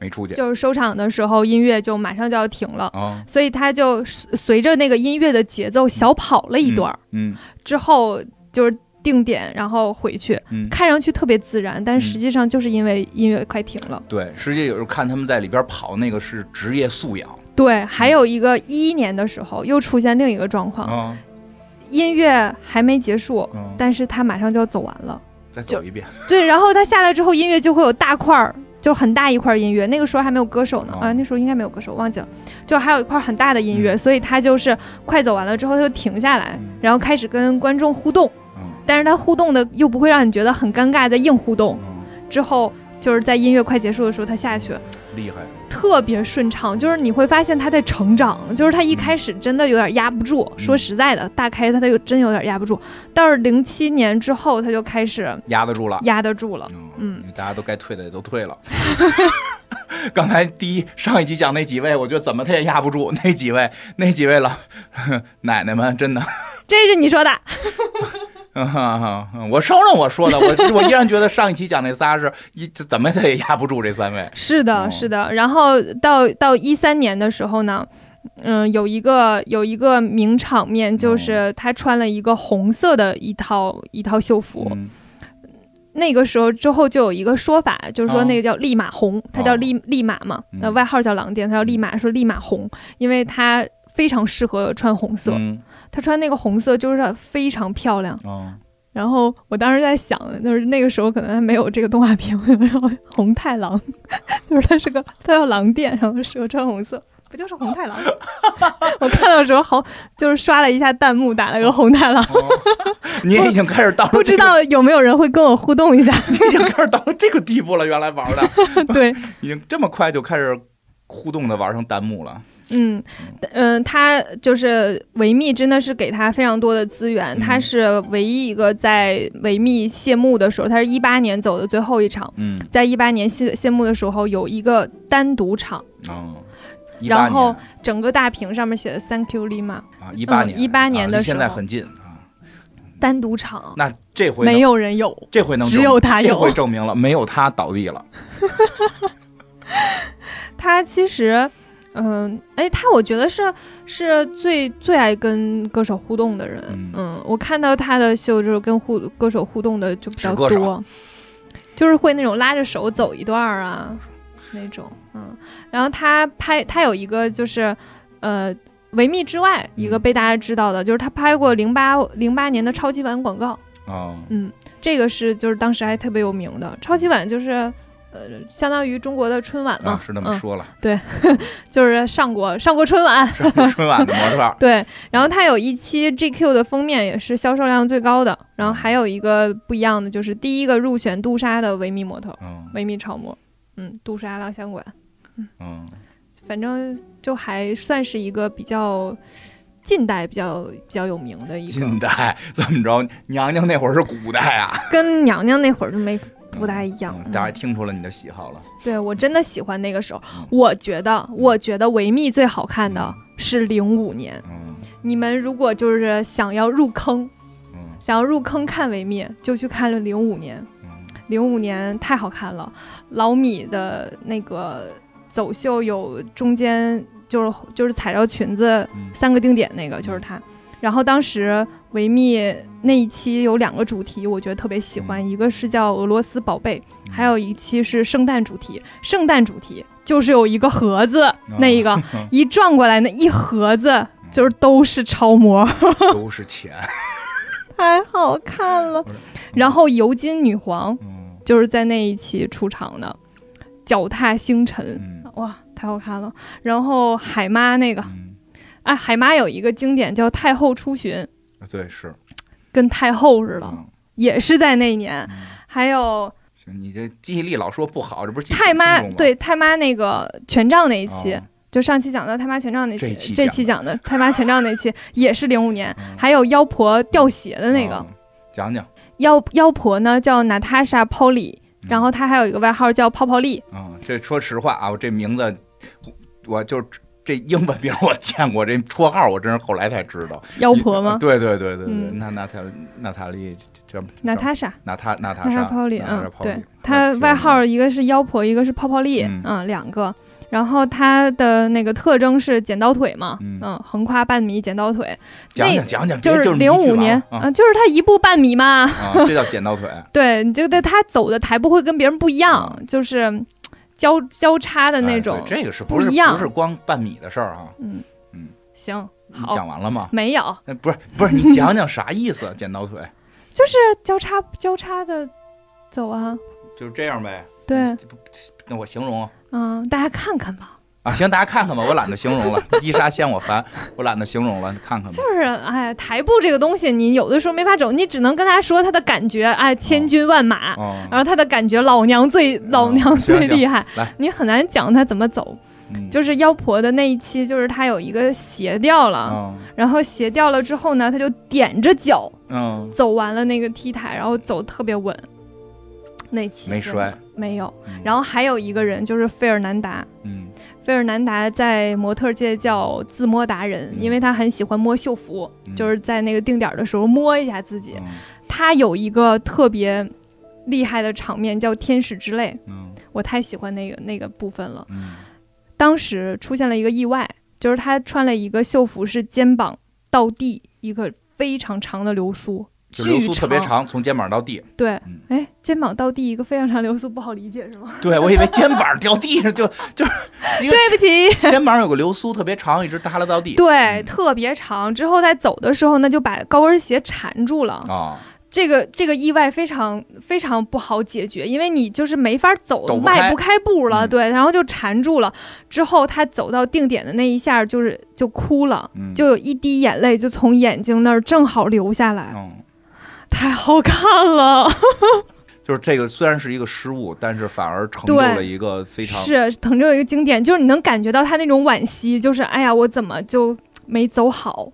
没出去就是收场的时候音乐就马上就要停了。啊，所以他就随随着那个音乐的节奏小跑了一段儿，嗯之后就是定点，然后回去，嗯，看上去特别自然，但是实际上就是因为音乐快停了。对，实际有时候看他们在里边跑，那个是职业素养对，还有一个一一年的时候又出现另一个状况，啊，音乐还没结束，嗯，但是他马上就要走完了。再走一遍，对，然后他下来之后，音乐就会有大块儿，就很大一块音乐。那个时候还没有歌手呢，哦啊，那时候应该没有歌手，忘记了。就还有一块很大的音乐，嗯所以他就是快走完了之后他就停下来，嗯然后开始跟观众互动。嗯但是他互动的又不会让你觉得很尴尬的硬互动。嗯，之后就是在音乐快结束的时候，他下去厉害，特别顺畅，就是你会发现他在成长。就是他一开始真的有点压不住，说实在的，大开他就真有点压不住。到是零七年之后，他就开始压得住了。压得住了。嗯嗯大家都该退的也都退了。刚才第一上一集讲那几位，我觉得怎么他也压不住那几位，那几位老 奶奶们，真的，这是你说的，我承认我说的，我 我依然觉得上一期讲那仨是一怎么他也压不住这三位。是的，哦是的。然后到到一三年的时候呢，嗯，有一个有一个名场面，就是他穿了一个红色的一套一套秀服。嗯。那个时候之后就有一个说法，就是说哦。那个叫利马红，他叫哦。利利马嘛，嗯。呃，外号叫狼店，他叫利马，说利马红，因为他非常适合穿红色，嗯他穿那个红色就是非常漂亮。哦然后我当时在想，就是那个时候可能还没有这个动画片，然 后红太狼，就是他是个他叫狼店，然后适合穿红色。不就是红太狼？我看到的时候好，就是刷了一下弹幕，打了个红太狼。哦你也已经开始到了、不知道有没有人会跟我互动一下？你已经开始到了这个地步了，原来玩的对，已经这么快就开始互动的玩上弹幕了。嗯嗯，他就是维密真的是给他非常多的资源，嗯。他是唯一一个在维密谢幕的时候，他是一八年走的最后一场，嗯。在一八年谢谢幕的时候有一个单独场，哦，然后18年整个大屏上面写的 “Thank you Lima”，啊，一八年，18年啊离现在的时候。很近啊。单独场。那这回没有人有，这回能只有他有。这回证明了没有他倒闭了。他其实。嗯，哎，他我觉得是是最最爱跟歌手互动的人。嗯嗯，我看到他的秀就是跟互歌手互动的就比较多，就是会那种拉着手走一段儿啊那种。嗯，然后他拍他有一个就是呃维密之外一个嗯被大家知道的，就是他拍过零八零八年的超级碗广告。哦，嗯，这个是就是当时还特别有名的。超级碗就是呃相当于中国的春晚嘛，啊，是那么嗯。说了，就是上过上过春晚。是春晚的模特。对，然后它有一期 GQ 的封面也是销售量最高的，然后还有一个不一样的就是第一个入选杜莎的维密模特，嗯。维密超模，嗯，杜莎蜡像馆，嗯，反正就还算是一个比较近代比较比较有名的一个。近，代？怎么着？娘娘那会儿是古代啊。跟娘娘那会儿就没不大一样。嗯大家听出了你的喜好了。对我真的喜欢那个时候嗯，我觉得我觉得维密最好看的是零五年。嗯你们如果就是想要入坑，嗯想要入坑看维密，就去看了零五年。嗯零五年太好看了，老米的那个走秀有中间就是就是踩着裙子嗯三个定点那个就是他。然后当时维密那一期有两个主题，我觉得特别喜欢，嗯一个是叫俄罗斯宝贝，还有一期是圣诞主题。圣诞主题就是有一个盒子，哦那一个 一转过来那一盒子就是都是超模，都是钱。太好看了。然后尤金女皇嗯就是在那一期出场的，脚踏星辰，嗯哇，太好看了。然后海妈那个，嗯，哎，海妈有一个经典叫太后出巡，对是跟太后似的，嗯也是在那一年。嗯还有行，你这记忆力老说不好，这不是太妈对太妈那个权杖那一期，哦就上期讲的太妈权杖那期，这期讲的太妈权杖那期 也是零五年。嗯还有妖婆掉血的那个、哦讲讲，妖妖婆呢，叫 Natasha Polly，嗯然后她还有一个外号叫泡泡丽。嗯、这说实话啊，我这名字，我就这英文名我见过，这绰号我真是后来才知道。妖婆吗？对对对对对，嗯娜娜塔娜塔莉叫娜塔莎，娜塔娜塔娜莎塔泡利，嗯，对她外号一个是妖婆，一个是泡泡丽，嗯嗯，两个。然后她的那个特征是剪刀腿嘛，嗯嗯，横跨半米剪刀腿，讲那讲讲讲，就是零五年，啊嗯，就是她一步半米嘛。啊，这叫剪刀腿。对，你觉得她走的台步会跟别人不一样，就是嗯交交叉的那哎种。对这个是不是不一样不是光半米的事儿啊？嗯嗯，行，你，讲完了吗？没有，那不是不是，你讲讲啥意思？剪刀腿 就是交叉交叉的走啊。就是这样呗。对，那我形容嗯，大家看看吧。啊，行，大家看看吧，我懒得形容了。伊莎嫌我烦，我懒得形容了，你看看吧。就是，哎，台步这个东西，你有的时候没法走，你只能跟他说他的感觉，哎，千军万马，哦，然后他的感觉，老娘最老娘最厉害，来你很难讲他怎么走。嗯就是妖婆的那一期，就是他有一个鞋掉了，嗯然后鞋掉了之后呢，他就踮着脚嗯，走完了那个 T 台，然后走特别稳。那期没摔，没有。嗯然后还有一个人就是费尔南达，嗯费尔南达在模特界叫自摸达人，嗯因为他很喜欢摸秀服，嗯就是在那个定点的时候摸一下自己。嗯他有一个特别厉害的场面叫天使之泪，嗯我太喜欢那个那个部分了。嗯当时出现了一个意外，就是他穿了一个秀服，是肩膀到地一个非常长的流苏，就流巨苏特别长，从肩膀到地。对嗯，哎，肩膀到地一个非常长流苏，不好理解是吗？对，我以为肩膀掉地上就就是对不起，肩膀有个流苏特别长，一直耷拉到地。对，特别长。之后在走的时候呢，就把高跟鞋缠住了。啊，这个这个意外非常非常不好解决，因为你就是没法走，不迈不开步了，嗯对，然后就缠住了。之后他走到定点的那一下，就是就哭了，嗯，就有一滴眼泪就从眼睛那儿正好流下来，嗯，太好看了。就是这个虽然是一个失误，但是反而成就了一个非常是成就有一个经典，就是你能感觉到他那种惋惜，就是哎呀，我怎么就没走好。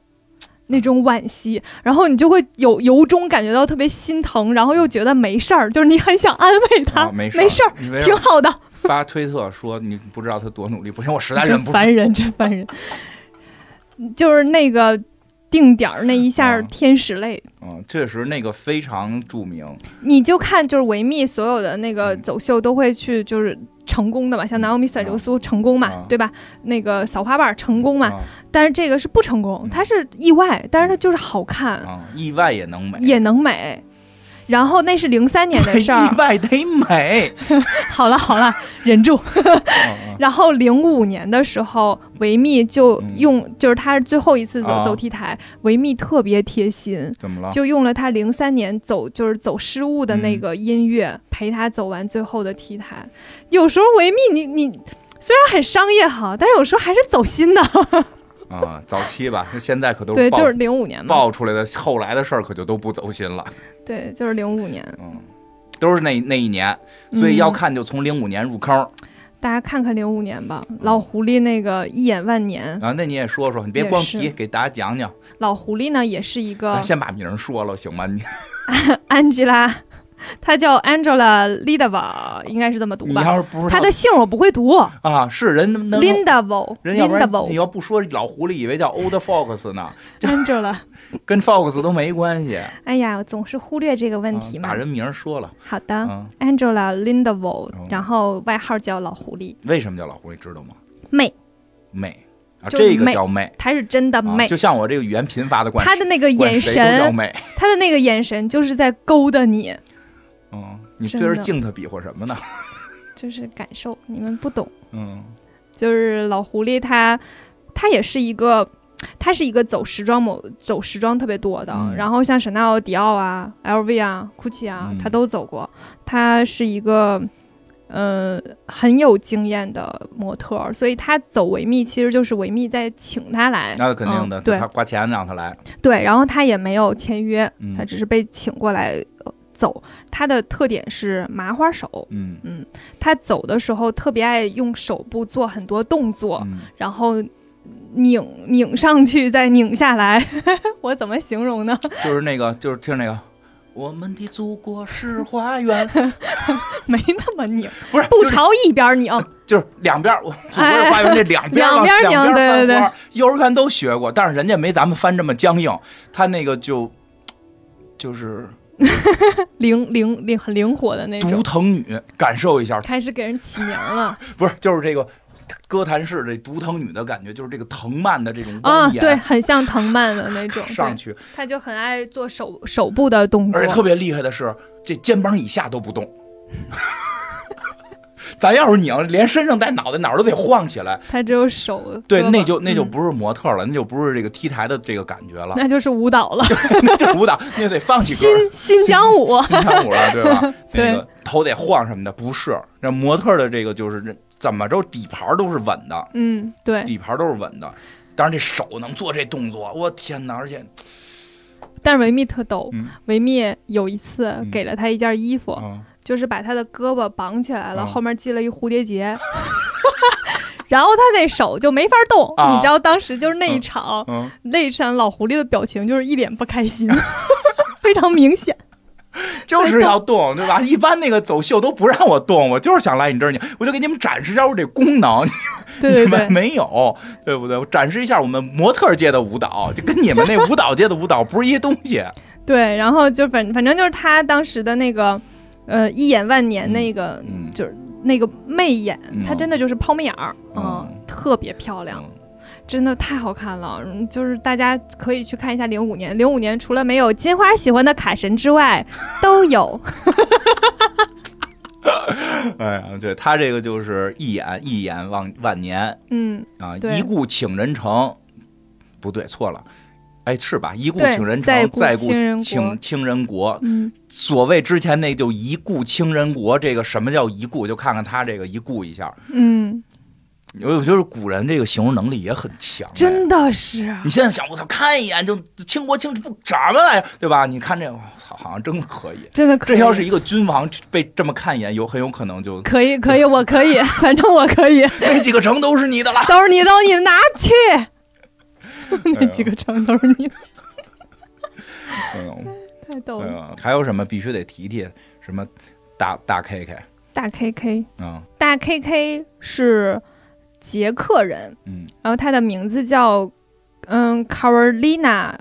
那种惋惜，然后你就会有由衷感觉到特别心疼，然后又觉得没事儿，就是你很想安慰他，啊，没没事儿，挺好的。发推特说你不知道他多努力，不行，我实在忍不 烦人，真烦人。就是那个定点儿那一下天使泪，嗯，确实那个非常著名。你就看就是维密所有的那个嗯。走秀都会去就是成功的嘛，像嗯 Naomi 甩流苏成功嘛，啊。对吧？那个扫花瓣成功嘛，啊但是这个是不成功嗯，它是意外，但是它就是好看，啊，意外也能美，也能美。然后那是零三年的事儿 意，外得美。好了好了，忍住。然后零五年的时候，维密就嗯用，就是他最后一次走、啊走 T 台，维密特别贴心，怎么了？就用了他零三年走就是走失误的嗯那个音乐、陪他走完最后的 T 台。有时候维密你你虽然很商业哈，但是有时候还是走心的。啊，早期吧，那现在可都对，就是零五年嘛。爆出来的，后来的事儿可就都不走心了。对，就是零五年。嗯，都是那那一年，所以要嗯看就从零五年入坑。大家看看零五年吧，老狐狸那个一眼万年，啊，那你也说说，你别光提，给大家讲讲。老狐狸呢也是一个咱先把名儿说了，行吗？你 Angela，她叫 Angela Lidava，应该是这么读你吧？要是不知道她的姓我不会读啊，是人能能，Lindavo，人要不然你要不说老狐狸，以为叫 Old Fox 呢，Angela，跟 Fox 都没关系。哎呀，我总是忽略这个问题嘛。啊把人名儿说了，好的嗯，，Angela Lindavo，哦然后外号叫老狐狸为什么叫老狐狸知道吗？媚，媚啊，这个叫媚。她是真的啊媚，就像我这个语言贫乏的关系，她的那个眼神，媚。她的那个眼神就是在勾搭你，嗯，你对着镜子比划什么呢？就是感受，你们不懂。嗯就是老狐狸他，他也是一个，他是一个走时装某走时装特别多的，嗯然后像 Chanel、迪奥啊、LV 啊、GUCCI 啊，嗯他都走过。他是一个，呃，很有经验的模特，所以他走维密其实就是维密在请他来，那肯定的，嗯对他花钱让他来。对，然后他也没有签约，嗯他只是被请过来呃走，他的特点是麻花手。嗯嗯他走的时候特别爱用手部做很多动作，嗯，然后拧拧上去再拧下来。我怎么形容呢？就是那个，就是听那个。我们的祖国是花园，没那么拧，不是不朝一边拧。就是两边，我祖国是花园这两边两边拧两边对对，幼儿园都学过，但是人家没咱们翻这么僵硬，他那个就就是 灵灵灵很灵活的那种独种，藤女，感受一下，开始给人起名了 不是就是这个歌坛式这独藤女的感觉，就是这个藤蔓的这种啊，蜿蜒。对，很像藤蔓的那种。上去，他就很爱做手手部的动作而且，特别厉害的是，这肩膀以下都不动。咱要是拧，连身上带脑袋哪儿都得晃起来。他只有手。对，那就那就嗯不是模特了，那就不是这个 T 台的这个感觉了，那就是舞蹈了，那就是舞蹈，那就得放起歌新。新疆舞。新疆舞了，对吧？对那个头得晃什么的，不是。那模特的这个就是人怎么着底盘都是稳的，嗯，对。底盘都是稳的。当然这手能做这动作，我天哪！而且，但是维密特逗，嗯维密有一次嗯给了他一件衣服，嗯，就是把他的胳膊绑起来了，嗯后面系了一蝴蝶结。然后他那手就没法动，啊你知道当时就是那一场，嗯，那一场老狐狸的表情就是一脸不开心，非常明显。就是要动，对吧？一般那个走秀都不让我动，我就是想来你这儿你，我就给你们展示一下我这功能，对对你们对，没有，对不对？我展示一下我们模特界的舞蹈，就跟你们那舞蹈界的舞蹈不是一东西。对，然后就反反正就是他当时的那个，呃，一眼万年那个，嗯就是那个媚眼，嗯他真的就是抛媚眼儿，嗯特别漂亮。嗯真的太好看了，嗯就是大家可以去看一下零五年。零五年除了没有金花喜欢的卡神之外，都有。哎呀，对他这个就是一眼一眼望万年嗯，啊，一顾倾人城，不对，错了。哎，是吧？一顾对倾人城，再顾再顾倾人国倾倾人国。嗯，所谓之前那就一顾倾人国，这个什么叫一顾？就看看他这个一顾一下。嗯，我觉得古人这个形容能力也很强、哎真的是啊你现在想，我操，看一眼就倾国倾不什么玩意儿，对吧？你看这个，我操，好像真的可以。真的可以。这要是一个君王被这么看一眼，有很有可能就可以可以，我可以，反正我可以，那几个城都是你的了。都是你的，都是你，拿去。那哎几个城都是你的，嗯，太逗了。嗯，还有什么必须得提提？什么大大 K K 大 KK，啊？大 KK 是捷克人，嗯然后他的名字叫嗯 Carolina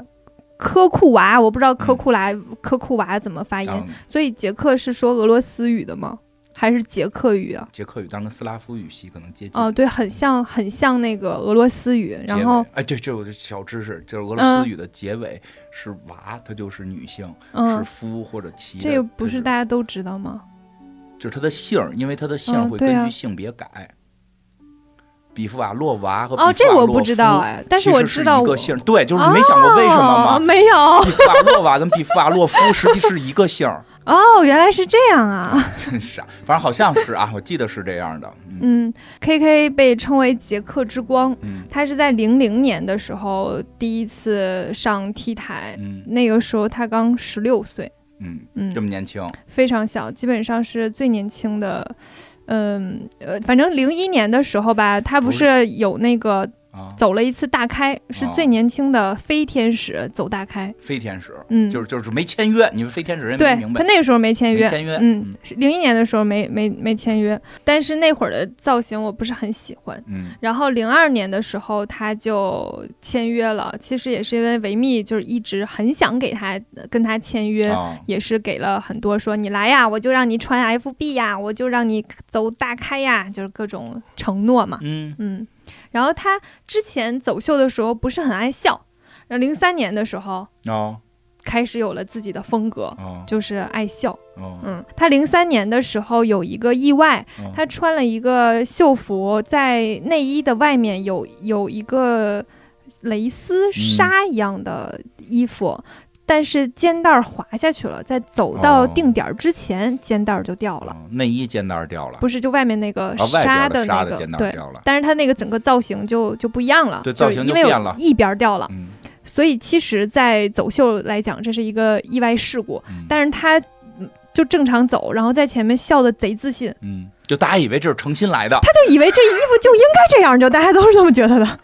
科库娃，我不知道科库拉、科库娃怎么发音，嗯，所以捷克是说俄罗斯语的吗？还是捷克语啊？捷克语，当然跟斯拉夫语系可能接近。哦，对，很像，很像那个俄罗斯语。然后，哎，对，这有个小知识，就是俄罗斯语的结尾是娃，它就是女性，是嗯，夫或者妻。这个不是大家都知道吗？就是他的姓，因为他的姓会根据性别改。比夫瓦洛娃和哦，比夫瓦洛这我不知道哎，但是我知道一个姓，对，就是你没想过为什么哦吗？没有比夫瓦洛娃跟比夫瓦洛夫实际是一个姓儿，哦，原来是这样啊。真傻，反正好像是啊，我记得是这样的。嗯嗯，KK 被称为捷克之光，嗯他是在零零年的时候第一次上 T 台，嗯那个时候他刚十六岁，嗯，这嗯，么年轻，非常小，基本上是最年轻的。嗯呃，反正零一年的时候吧，他不不是有那个啊，走了一次大开，是哦最年轻的飞天使走大开。飞天使，嗯，就是就是没签约，你们飞天使人对没明白他，那个时候没签约，签约，嗯，零一年的时候没没没签约，但是那会儿的造型我不是很喜欢。嗯然后零二年的时候他就签约了，其实也是因为维密就是一直很想给他跟他签约。啊，也是给了很多说你来呀，我就让你穿 FB 呀，我就让你走大开呀，就是各种承诺嘛。嗯嗯，然后他之前走秀的时候不是很爱笑，然后零三年的时候哦开始有了自己的风格，哦就是爱笑。哦，嗯，他零三年的时候有一个意外，哦他穿了一个秀服，在内衣的外面有有一个蕾丝纱一样的衣服。但是肩带滑下去了，在走到哦。定点儿之前，肩带就掉了，哦内衣肩带掉了，不是就外面那个纱的那个、对，掉了，但是它那个整个造型就就不一样了，对造型就是因为一边掉了，嗯。所以其实，在走秀来讲，这是一个意外事故。嗯。但是他嗯就正常走，然后在前面笑的贼自信，嗯，就大家以为这是诚心来的，他就以为这衣服就应该这样，就大家都是这么觉得的。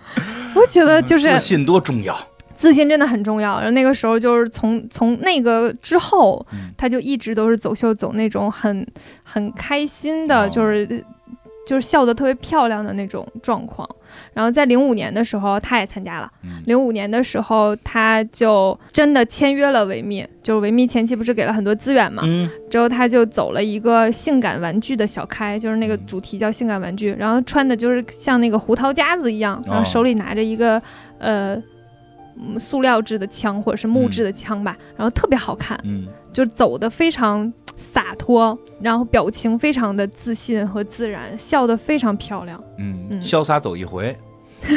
我觉得就是 自信多重要。自信真的很重要。然后那个时候就是从从那个之后，嗯。他就一直都是走秀走那种很很开心的，哦。就是就是笑得特别漂亮的那种状况。然后在零五年的时候，他也参加了。嗯。零五年的时候，他就真的签约了维密，就是维密前期不是给了很多资源嘛，嗯。之后他就走了一个性感玩具的小开，就是那个嗯主题叫性感玩具，然后穿的就是像那个胡桃夹子一样，然后哦。手里拿着一个呃嗯塑料制的枪或者是木质的枪吧，然后特别好看，嗯。就走的非常洒脱，然后表情非常的自信和自然，笑得非常漂亮，嗯，嗯。潇洒走一回。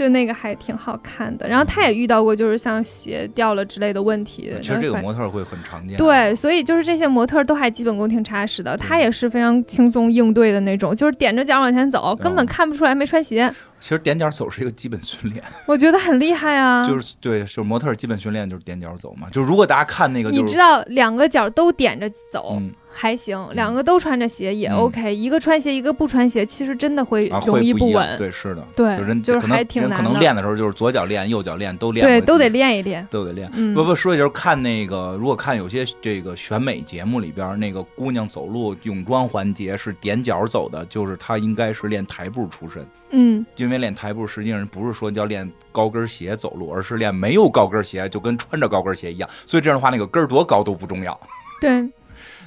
就那个还挺好看的。然后他也遇到过就是像鞋掉了之类的问题，其实这个模特会很常见。对，，所以就是这些模特都还基本功挺扎实的，他也是非常轻松应对的那种，就是踮着脚往前走，根本看不出来没穿鞋，其实踮脚走是一个基本训练，我觉得很厉害啊。就是对，就是模特基本训练就是踮脚走嘛。就是如果大家看那个，就是你知道两个脚都踮着走、嗯还行，两个都穿着鞋也嗯 OK，、一个穿鞋一个不穿鞋，其实真的会啊容易会不稳。对，是的，对就人就是还挺难的能练的时候就是左脚练右脚练都练对都得练一练。都得练。嗯，不不说，就是看那个，如果看有些这个选美节目里边，那个姑娘走路泳装环节是踮脚走的，就是她应该是练台步出身，嗯，因为练台步实际上不是说要练高跟鞋走路，而是练没有高跟鞋，就跟穿着高跟鞋一样。所以这样的话，那个跟儿多高都不重要。对，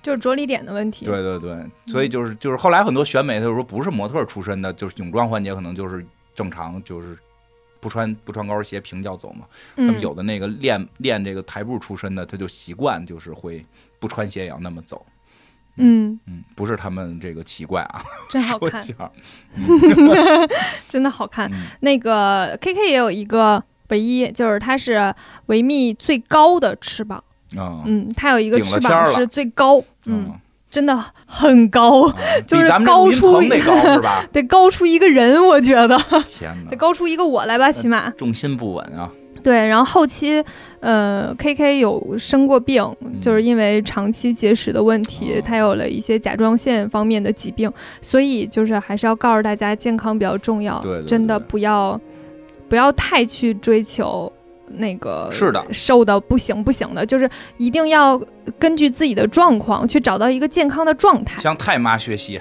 就是着力点的问题。对对对，所以就是就是后来很多选美，他就说不是模特出身的，就是泳装环节可能就是正常就是。不穿不穿高跟鞋平脚走嘛，他们嗯，有的那个练练这个台步出身的，他就习惯就是会不穿鞋也要那么走。嗯，嗯，不是他们这个奇怪啊，真好看，真的好看。嗯那个 KK 也有一个唯一，就是它是维密最高的翅膀。啊。嗯，它有一个翅膀是最高，嗯，嗯，真的很高，啊就是高出一个得高是吧？得高出一个人，我觉得。天得，高出一个我来吧，起码。重心不稳啊，对，然后后期，呃，KK 有生过病，就是因为长期节食的问题，他有了一些甲状腺方面的疾病，所以就是还是要告诉大家，健康比较重要，对对。真的不要不要太去追求。那个是的瘦的不行不行的，就是一定要根据自己的状况去找到一个健康的状态。向太妈学习。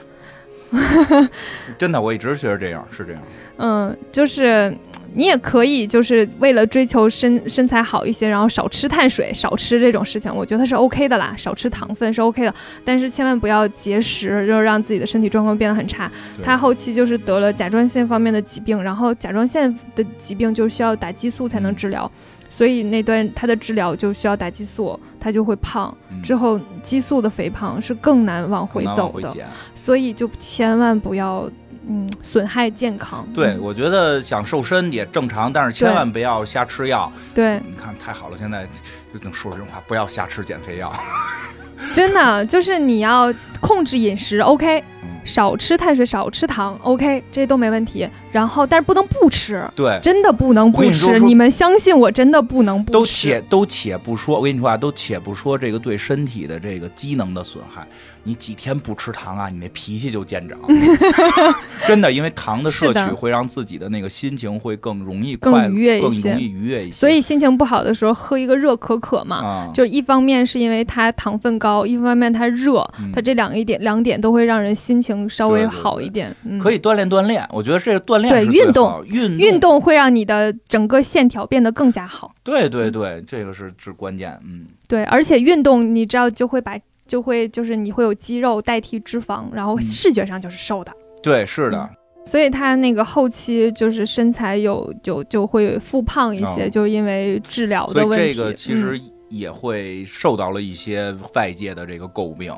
真的，我一直觉得这样，是这样。嗯，就是你也可以，就是为了追求身身材好一些，然后少吃碳水，少吃这种事情，我觉得是 OK 的啦，少吃糖分是 OK 的，但是千万不要节食，就是让自己的身体状况变得很差。他后期就是得了甲状腺方面的疾病，然后甲状腺的疾病就需要打激素才能治疗，所以那段他的治疗就需要打激素，他就会胖。嗯之后激素的肥胖是更难往回走的，所以就千万不要嗯损害健康。对，嗯我觉得想瘦身也正常，但是千万不要瞎吃药。对，你看太好了，现在就能说这种话，不要瞎吃减肥药。真的就是你要控制饮食，OK，嗯，少吃碳水，少吃糖，OK，这都没问题。然后，但是不能不吃，对，真的不能不吃。你们相信我，真的不能不吃都。且都且不说，我跟你说啊，都且不说这个对身体的这个机能的损害，你几天不吃糖啊，你那脾气就见长。真的，因为糖的摄取会让自己的那个心情会更容易更快愉悦一些更容易愉悦一些。所以心情不好的时候，喝一个热可可嘛。啊，就一方面是因为它糖分高，一方面它热，嗯它这两一点两点都会让人心情稍微对对对好一点。嗯，可以锻炼锻炼，我觉得这个锻炼是对运动好运运动会让你的整个线条变得更加好。对对对，这个是至关键。嗯，对，而且运动你知道就会把就会就是你会有肌肉代替脂肪，然后嗯视觉上就是瘦的。对，是的，所以他那个后期就是身材有有就会复胖一些，哦就因为治疗的问题。以这个其嗯实也会受到了一些外界的这个诟病。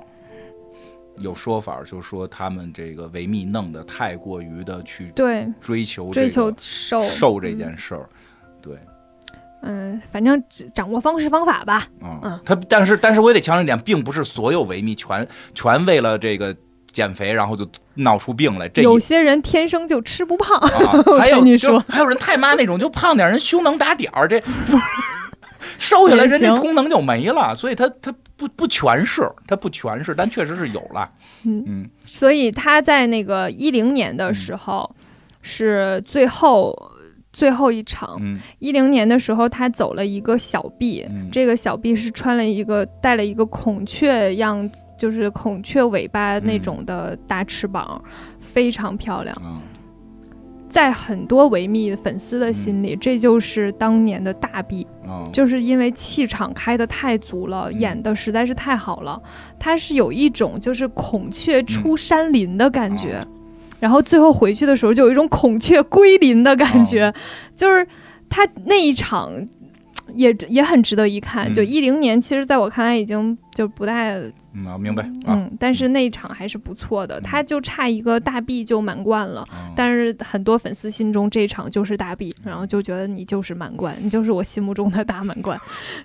有说法就说他们这个维密弄得太过于的去对追求追求瘦瘦这件事儿，对，嗯，反正掌握方式方法吧。嗯嗯，他但是但是我也得强调一点，并不是所有维密全全为了这个减肥，然后就闹出病来。这有些人天生就吃不胖，啊，还有你说还有人太妈那种，就胖点人胸能打点儿，这 瘦下来人这功能就没了，所以他他不不不全是，它不全是，但确实是有了。嗯嗯所以他在那个一零年的时候是最后最后一场。嗯一零年的时候，他走了一个小臂，嗯这个小臂是穿了一个带了一个孔雀样，就是孔雀尾巴那种的大翅膀，非常漂亮。嗯在很多维密粉丝的心里，这就是当年的大臂，嗯，就是因为气场开的太足了，嗯演的实在是太好了。他是有一种就是孔雀出山林的感觉，哦然后最后回去的时候就有一种孔雀归林的感觉，哦就是他那一场。也也很值得一看，嗯就一零年，其实在我看来已经就不太嗯，啊明白啊。嗯，但是那一场还是不错的，他就差一个大臂就满贯了。嗯但是很多粉丝心中这一场就是大臂，然后就觉得你就是满贯，你就是我心目中的大满贯。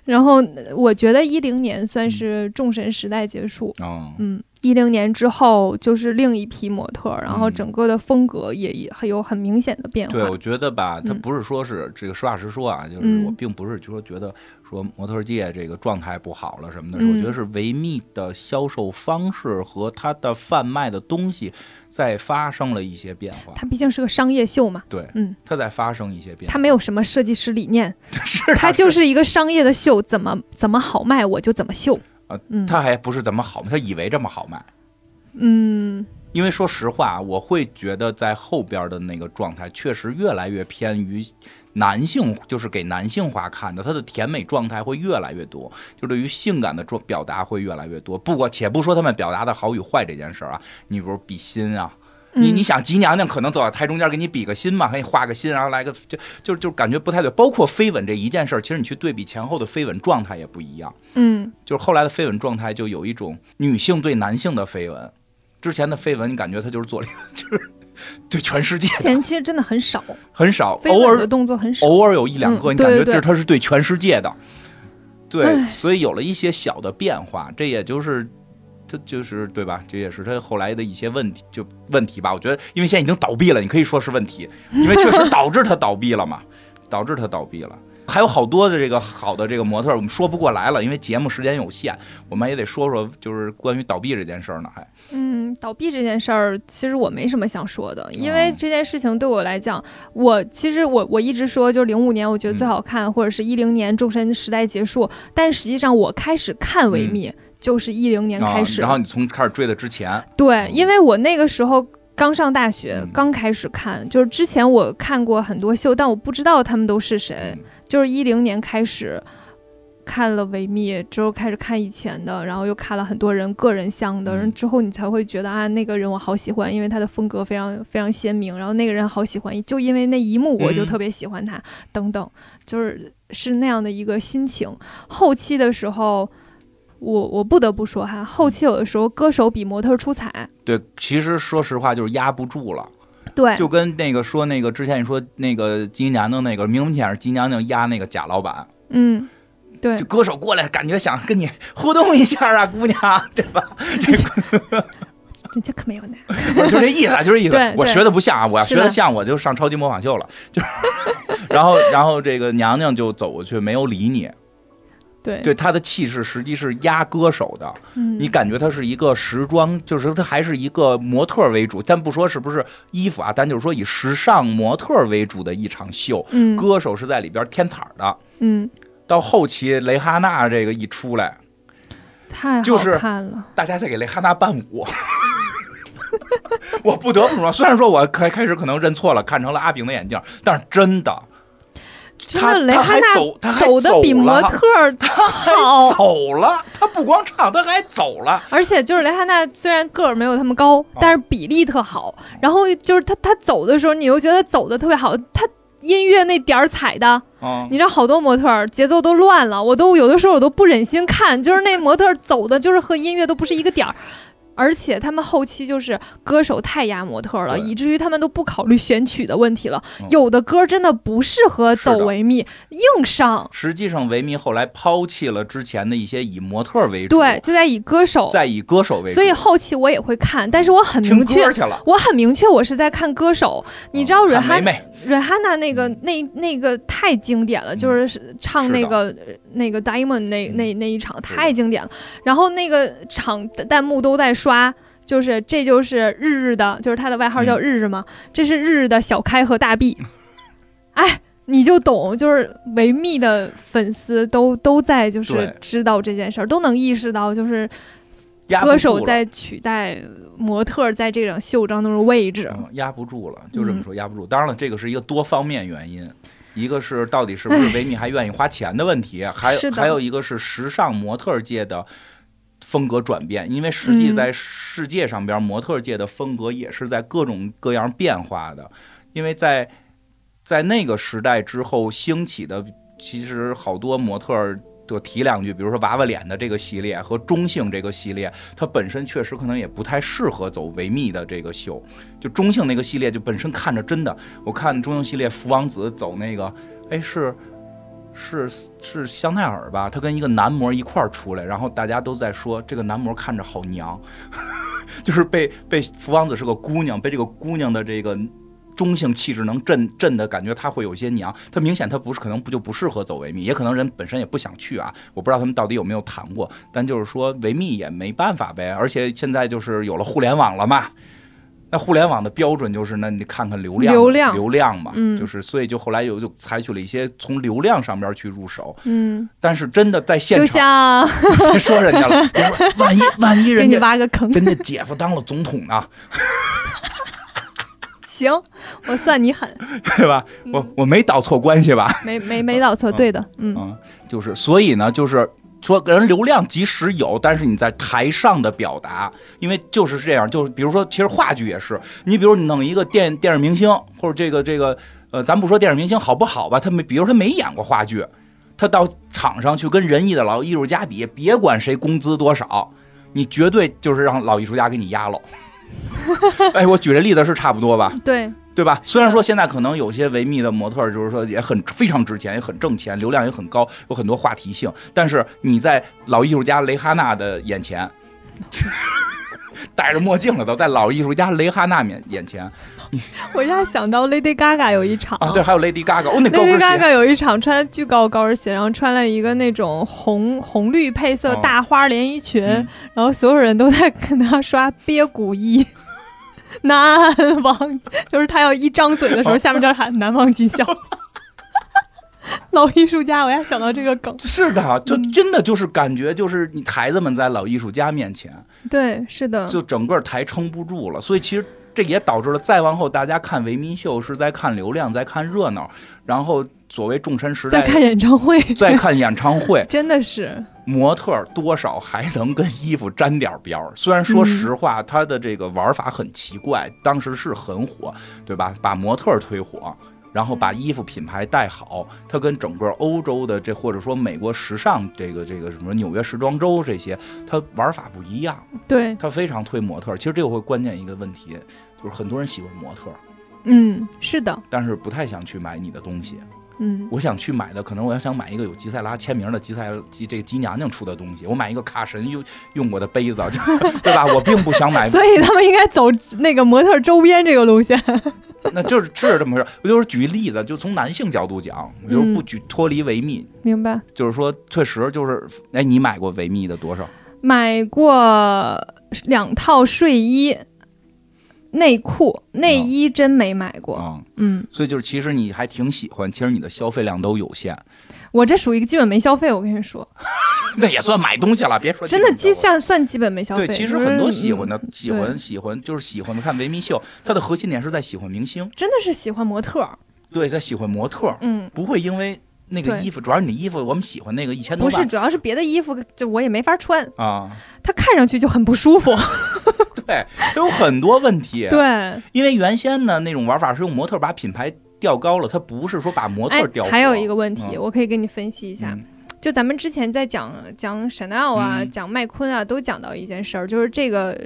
然后呃我觉得一零年算是众神时代结束，哦，嗯，一零年之后就是另一批模特，然后嗯整个的风格也也很有很明显的变化对，化我。觉得吧，他嗯不是说是这个，实话实说啊，就是嗯我并不是就说觉得说模特界这个状态不好了什么的，嗯我觉得是维密的销售方式和它的贩卖的东西在发生了一些变化。它毕竟是个商业秀嘛，对，嗯，它在发生一些变化。它没有什么设计师理念，是它就是一个商业的秀，怎么怎么好卖我就怎么秀。啊嗯，他还不是怎么好，他以为这么好卖。嗯因为说实话，我会觉得在后边的那个状态确实越来越偏于男性，就是给男性化看的，他的甜美状态会越来越多，就对于性感的状表达会越来越多。不过，且不说他们表达的好与坏这件事儿啊，你比如比心啊，你嗯你想吉娘娘可能走到台中间给你比个心嘛，给你画个心，然后来个就就就感觉不太对。包括飞吻这一件事儿，其实你去对比前后的飞吻状态也不一样。嗯就是后来的飞吻状态就有一种女性对男性的飞吻，之前的飞吻你感觉他就是做了一个 就是对全世界的前期真的很少，很少，偶尔的动作很少。偶尔有一两个，嗯你感觉这它是对全世界的，对，所以有了一些小的变化，这也就是。这就是对吧？这也是他后来的一些问题，就问题吧。我觉得，因为现在已经倒闭了，你可以说是问题，因为确实导致他倒闭了嘛，导致他倒闭了。还有好多的这个好的这个模特，我们说不过来了，因为节目时间有限，我们也得说说，就是关于倒闭这件事儿呢。还嗯，倒闭这件事儿，其实我没什么想说的，因哦为这件事情对我来讲，我其实我我一直说，就是零五年我觉得最嗯好看，或者是一零年众神时代结束，但实际上我开始看维密、就是一零年开始，然后你从开始追的之前，对，因为我那个时候。刚上大学嗯，刚开始看，就是之前我看过很多秀，但我不知道他们都是谁。嗯就是一零年开始看了维密之后，开始看以前的，然后又看了很多人个人像的，嗯然后之后你才会觉得啊，那个人我好喜欢，因为他的风格非常非常鲜明，然后那个人好喜欢，就因为那一幕我就嗯特别喜欢他，等等，就是是那样的一个心情。后期的时候。我我不得不说哈，后期有的时候歌手比模特出彩，对，其实说实话就是压不住了。对，就跟那个说那个之前你说那个金娘娘那个，明显是金娘娘压那个贾老板，嗯，对就，歌手过来，感觉想跟你互动一下啊，姑娘，对吧？人家可没有男，不是就这意思，就这意思对。我学的不像啊，我要学的像，我就上超级模仿秀了。就是，然后然后这个娘娘就走过去，没有理你。对，对他的气势实际是压歌手的，嗯，你感觉他是一个时装，就是他还是一个模特为主，但不说是不是衣服啊，但就是说以时尚模特为主的一场秀，嗯。歌手是在里边添彩的。嗯，到后期雷哈娜这个一出来，太好就是看了，大家在给雷哈娜伴舞。我不得不说，虽然说我开开始可能认错了，看成了阿炳的眼镜，但是真的，他真的雷他还哈娜走，他还走的比模 特儿好，走了，他不光唱，他还走了。而且就是雷哈娜虽然个儿没有他们高，但是比例特好。然后就是他他走的时候，你又觉得他走的特别好，他音乐那点儿踩的，嗯，你知道好多模特儿节奏都乱了，我都有的时候我都不忍心看，就是那模特儿走的就是和音乐都不是一个点儿。而且他们后期就是歌手太压模特了，以至于他们都不考虑选曲的问题了。嗯。有的歌真的不适合走维密，硬上。实际上维密后来抛弃了之前的一些以模特为主，对，，就在以歌手，在以歌手为主，所以后期我也会看，但是我很明确。我很明确，我是在看歌手。你知道瑞哈瑞哈娜那个那那个太经典了，就是唱那个那个 Diamond 那嗯。那那一场太经典了，然后那个场弹幕都在刷。就是这就是日日的，就是他的外号叫嗯日日嘛，这是日日的小开和大 B，哎，你就懂，就是维密的粉丝都都在就是知道这件事儿，都能意识到就是歌手在取代模特在这种秀当中的位置。嗯压不住了，就这么嗯说压不住。当然了，这个是一个多方面原因。一个是到底是不是维密还愿意花钱的问题，还是的还有一个是时尚模特界的风格转变，因为实际嗯在世界上边，模特界的风格也是在各种各样变化的。因为在在那个时代之后兴起的，其实好多模特儿。就提两句，比如说娃娃脸的这个系列和中性这个系列，它本身确实可能也不太适合走维密的这个秀。就中性那个系列，就本身看着真的，我看中性系列福王子走那个，哎是是是香奈儿吧？他跟一个男模一块儿出来，然后大家都在说这个男模看着好娘，就是被被福王子是个姑娘，被这个姑娘的这个。中性气质能震震的感觉，他会有些娘。他明显他不是，可能不就不适合走维密，也可能人本身也不想去啊。我不知道他们到底有没有谈过，但就是说维密也没办法呗。而且现在就是有了互联网了嘛，那互联网的标准就是，那你看看流量，流量流量嘛，嗯就是所以就后来有就采取了一些从流量上边去入手，嗯，但是真的在现就场，像别 说人家了，别说万一万一人家挖个坑。人家姐夫当了总统呢，行，我算你狠，对吧？我我没导错关系吧？没没没导错，对的，嗯嗯，就是所以呢，就是说人流量即使有，但是你在台上的表达，因为就是这样，就是比如说，其实话剧也是，你比如你弄一个电电影明星，或者这个这个呃，咱不说电影明星好不好吧，他没，比如他没演过话剧，他到场上去跟仁义的老艺术家比，别管谁工资多少，你绝对就是让老艺术家给你压喽。哎，我举这例子是差不多吧？对，对吧？虽然说现在可能有些维密的模特，就是说也很非常值钱，也很挣钱，流量也很高，有很多话题性。但是你在老艺术家雷哈娜的眼前，戴着墨镜了都，在老艺术家雷哈娜面眼前 我一下想到 Lady Gaga 有一场啊，对，还有 Lady Gaga，哦，那高，Lady 跟鞋，Gaga 有一场穿巨高高跟鞋，然后穿了一个那种红红绿配色哦大花连衣裙，嗯然后所有人都在跟他刷憋骨一。难忘，就是他要一张嘴的时候，哦。下面就喊难忘今宵。老艺术家，我要想到这个梗。是的，就嗯。真的就是感觉就是你孩子们在老艺术家面前，对，是的，就整个台撑不住了，所以其实这也导致了再往后大家看维密秀是在看流量，在看热闹，然后所谓众神时代在看演唱会，在看演唱会，真的是，模特儿多少还能跟衣服沾点边儿。虽然说实话，他的这个玩法很奇怪，当时是很火，对吧？把模特儿推火。然后把衣服品牌带好，他跟整个欧洲的这或者说美国时尚这个这个什么纽约时装周这些，他玩法不一样，对，它非常推模特。其实这个会关键一个问题，就是很多人喜欢模特，嗯，是的，但是不太想去买你的东西。嗯，我想去买的，可能我要想买一个有吉赛拉签名的吉赛吉这个吉娘娘出的东西，我买一个卡神用用过的杯子，就对吧？我并不想买，所以他们应该走那个模特周边这个路线。那就是是这么回事。我就是举例子，就从男性角度讲，我就是不举脱离维密，明白。就是说确实就是，哎，你买过维密的多少？买过两套睡衣、内裤，内衣真没买过。啊、嗯，所以就是其实你还挺喜欢，其实你的消费量都有限，我这属于基本没消费。我跟你说，那也算买东西了，别说真的基算算基本没消费。对，其实很多喜欢的、嗯喜欢喜欢就是喜欢看维密秀，它的核心点是在喜欢明星，真的是喜欢模特。对，在喜欢模特，嗯，不会因为那个衣服，主要是你的衣服我们喜欢那个一千多不是，主要是别的衣服，就我也没法穿，啊，它看上去就很不舒服。对，它有很多问题。对，因为原先呢那种玩法是用模特把品牌调高了，它不是说把模哎特调高、，还有一个问题，嗯我可以给你分析一下。嗯就咱们之前在讲讲 Chanel 啊，嗯讲麦昆啊，都讲到一件事儿，就是这个。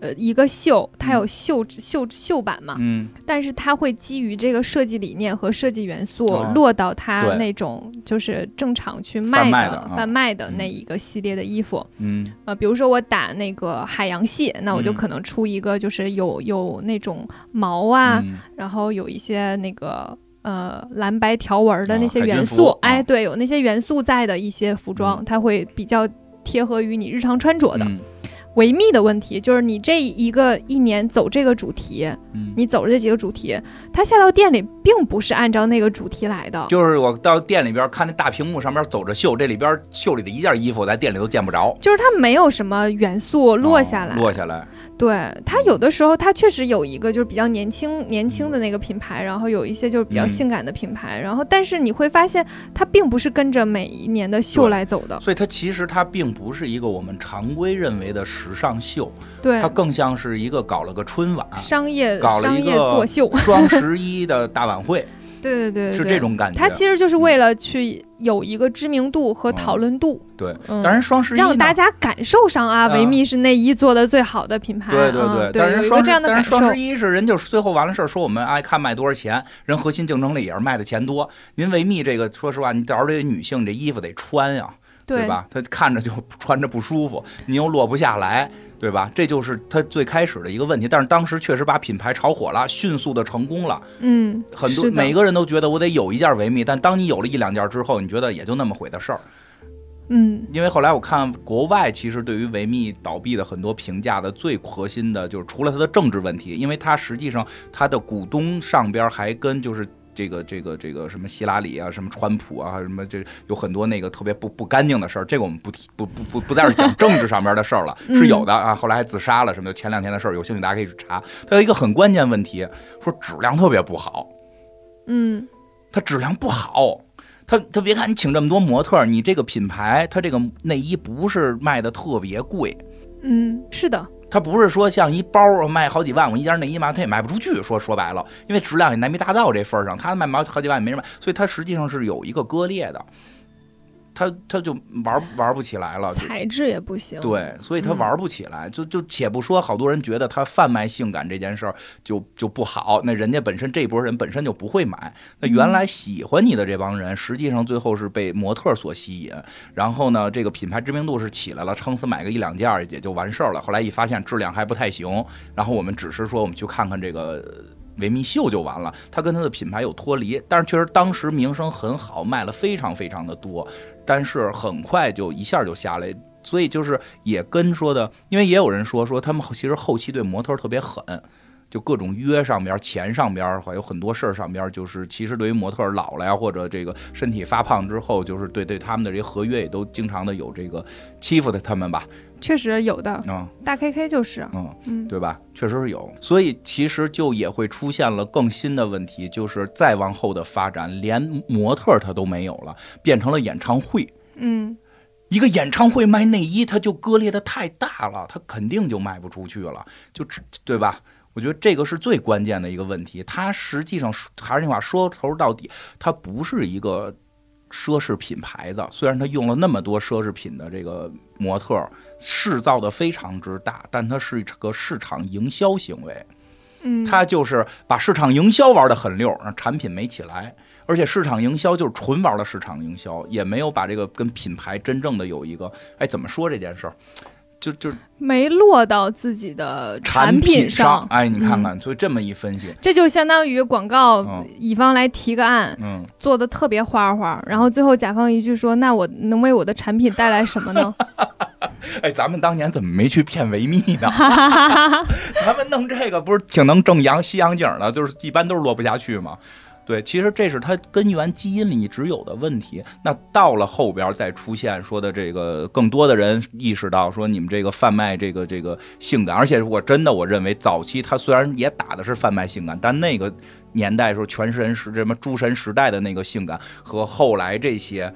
呃，一个秀，它有秀秀秀版嘛，嗯。但是它会基于这个设计理念和设计元素哦。落到它那种就是正常去卖的啊。贩卖的嗯。那一个系列的衣服。嗯。呃，比如说我打那个海洋系，那我就嗯。可能出一个就是有有那种毛啊，嗯。然后有一些那个呃蓝白条纹的哦那些元素，啊。哎，对，有那些元素在的一些服装，它会比较贴合于你日常穿着的。嗯维密的问题就是你这一个一年走这个主题，嗯，你走这几个主题，它下到店里并不是按照那个主题来的。就是我到店里边看那大屏幕上面走着秀，这里边秀里的一件衣服在店里都见不着，就是它没有什么元素落下来，哦落下来，对它有的时候它确实有一个就是比较年轻年轻的那个品牌，然后有一些就是比较嗯。性感的品牌，然后但是你会发现它并不是跟着每一年的秀来走的，所以它其实它并不是一个我们常规认为的时尚秀，对。它，更像是一个搞了个春晚。商业搞了一个作秀，双十一的大晚会对对对对，是这种感觉。它其实就是为了去有一个知名度和讨论度，对，嗯。当然双十一呢让大家感受上啊，啊。维密是内衣做的最好的品牌，对对嗯对，对，但是双十有一个这样的感受。但是双十，一是人就是最后完了事儿，说我们爱看卖多少钱，人核心竞争力也是卖的钱多。您维密这个，说实话，你到时候这女性这衣服得穿呀，对吧？他看着就穿着不舒服，你又落不下来，对吧？这就是他最开始的一个问题。但是当时确实把品牌炒火了，迅速的成功了，嗯，很多每个人都觉得我得有一件维密，但当你有了一两件之后，你觉得也就那么回的事儿。嗯因为后来我看国外其实对于维密倒闭的很多评价的最核心的就是除了它的政治问题，因为它实际上它的股东上边还跟就是。这个这个这个什么希拉里啊，什么川普啊，什么这有很多那个特别不不干净的事儿，这个我们不提不不不不在这讲政治上面的事儿了，是有的啊。后来还自杀了什么的，前两天的事儿，有兴趣大家可以去查。它有一个很关键问题，说质量特别不好，嗯它质量不好。他他别看你请这么多模特，你这个品牌，它这个内衣不是卖的特别贵，嗯，是的，它不是说像一包儿卖好几万，我一件内衣嘛，它也卖不出去。说说白了，因为质量也难没达到这份儿上，它卖毛好几万也没人买，所以它实际上是有一个割裂的，它它就玩玩不起来了。材质也不行，对，所以他嗯玩不起来，就就且不说，好多人觉得他贩卖性感这件事儿就就不好，那人家本身这波人本身就不会买，那原来喜欢你的这帮人，实际上最后是被模特所吸引，然后呢，这个品牌知名度是起来了，撑死买个一两件儿也就完事儿了，后来一发现质量还不太行，然后我们只是说我们去看看这个。维密秀就完了，他跟他的品牌有脱离，但是确实当时名声很好，卖了非常非常的多，但是很快就一下就下来，所以就是也跟说的，因为也有人说说他们其实后期对模特特别狠，就各种约上边、钱上边儿，还有很多事儿上边，就是其实对于模特老了呀，或者这个身体发胖之后，就是对对他们的这些合约也都经常的有这个欺负的他们吧，确实有的，嗯大 KK 就是，嗯。嗯，对吧？确实是有，所以其实就也会出现了更新的问题，就是再往后的发展，连模特儿他都没有了，变成了演唱会。嗯一个演唱会卖内衣，它就割裂的太大了，它肯定就卖不出去了，就只对吧？我觉得这个是最关键的一个问题。它实际上还是那话，说头到底，它不是一个奢侈品牌子。虽然它用了那么多奢侈品的这个模特儿，制造的非常之大，但它是个市场营销行为。嗯，它就是把市场营销玩的很溜，让产品没起来，而且市场营销就是纯玩的市场营销，也没有把这个跟品牌真正的有一个，哎，怎么说这件事儿，就就没落到自己的产品上，哎，你看嗯。看，所以这么一分析，这就相当于广告嗯。乙方来提个案，嗯，做的特别花花，然后最后甲方一句说：“那我能为我的产品带来什么呢？哎，咱们当年怎么没去骗维密呢？咱们弄这个不是挺能正阳西洋景的，就是一般都是落不下去嘛。对，其实这是它根源基因里一直有的问题。那到了后边再出现说的这个，更多的人意识到说你们这个贩卖这个这个性感，而且我真的我认为早期它虽然也打的是贩卖性感，但那个年代时候全神是什么诸神时代的那个性感和后来这些。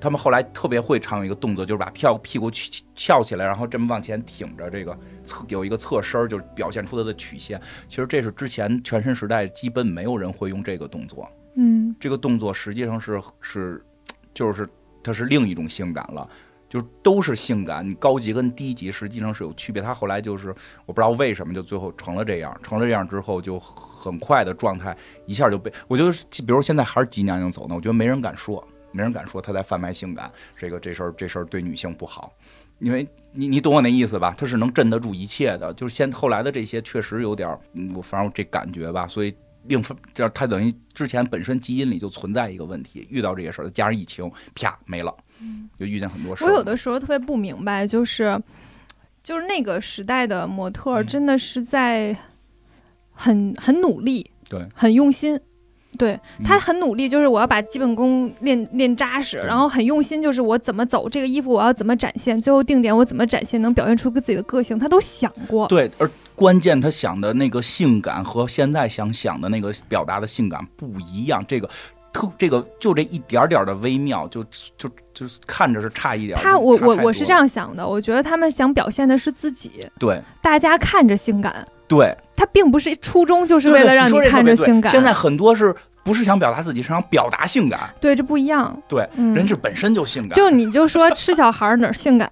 他们后来特别会常有一个动作，就是把跳屁股翘翘起来，然后这么往前挺着，这个侧有一个侧身，就是表现出它的曲线。其实这是之前全身时代基本没有人会用这个动作，？”嗯这个动作实际上是是就是它是另一种性感了。就是都是性感，你高级跟低级实际上是有区别。他后来就是我不知道为什么就最后成了这样，成了这样之后就很快的状态一下就被我觉得，比如现在还是吉娘娘走呢，我觉得没人敢说，没人敢说他在贩卖性感，这个这事儿这事儿对女性不好，因为你你懂我那意思吧？他是能镇得住一切的，就是先后来的这些确实有点儿，嗯我反正这感觉吧，所以另分，这他等于之前本身基因里就存在一个问题，遇到这些事儿，加上疫情，啪没了，就遇见很多事儿。我有的时候特别不明白，就是就是那个时代的模特真的是在很很努力，对，很用心。对嗯他很努力，就是我要把基本功练练扎实，然后很用心，就是我怎么走这个衣服，我要怎么展现，最后定点我怎么展现，能表现出个自己的个性，他都想过。对，而关键他想的那个性感和现在想想的那个表达的性感不一样，这个。特这个就这一点点的微妙，就就就是看着是差一点。他我我我是这样想的，我觉得他们想表现的是自己，对大家看着性感，对，他并不是初衷就是为了让你看着性感。现在很多是不是想表达自己，是想表达性感？对这不一样，对，嗯，人是本身就性感。就你就说吃小孩儿哪儿性感，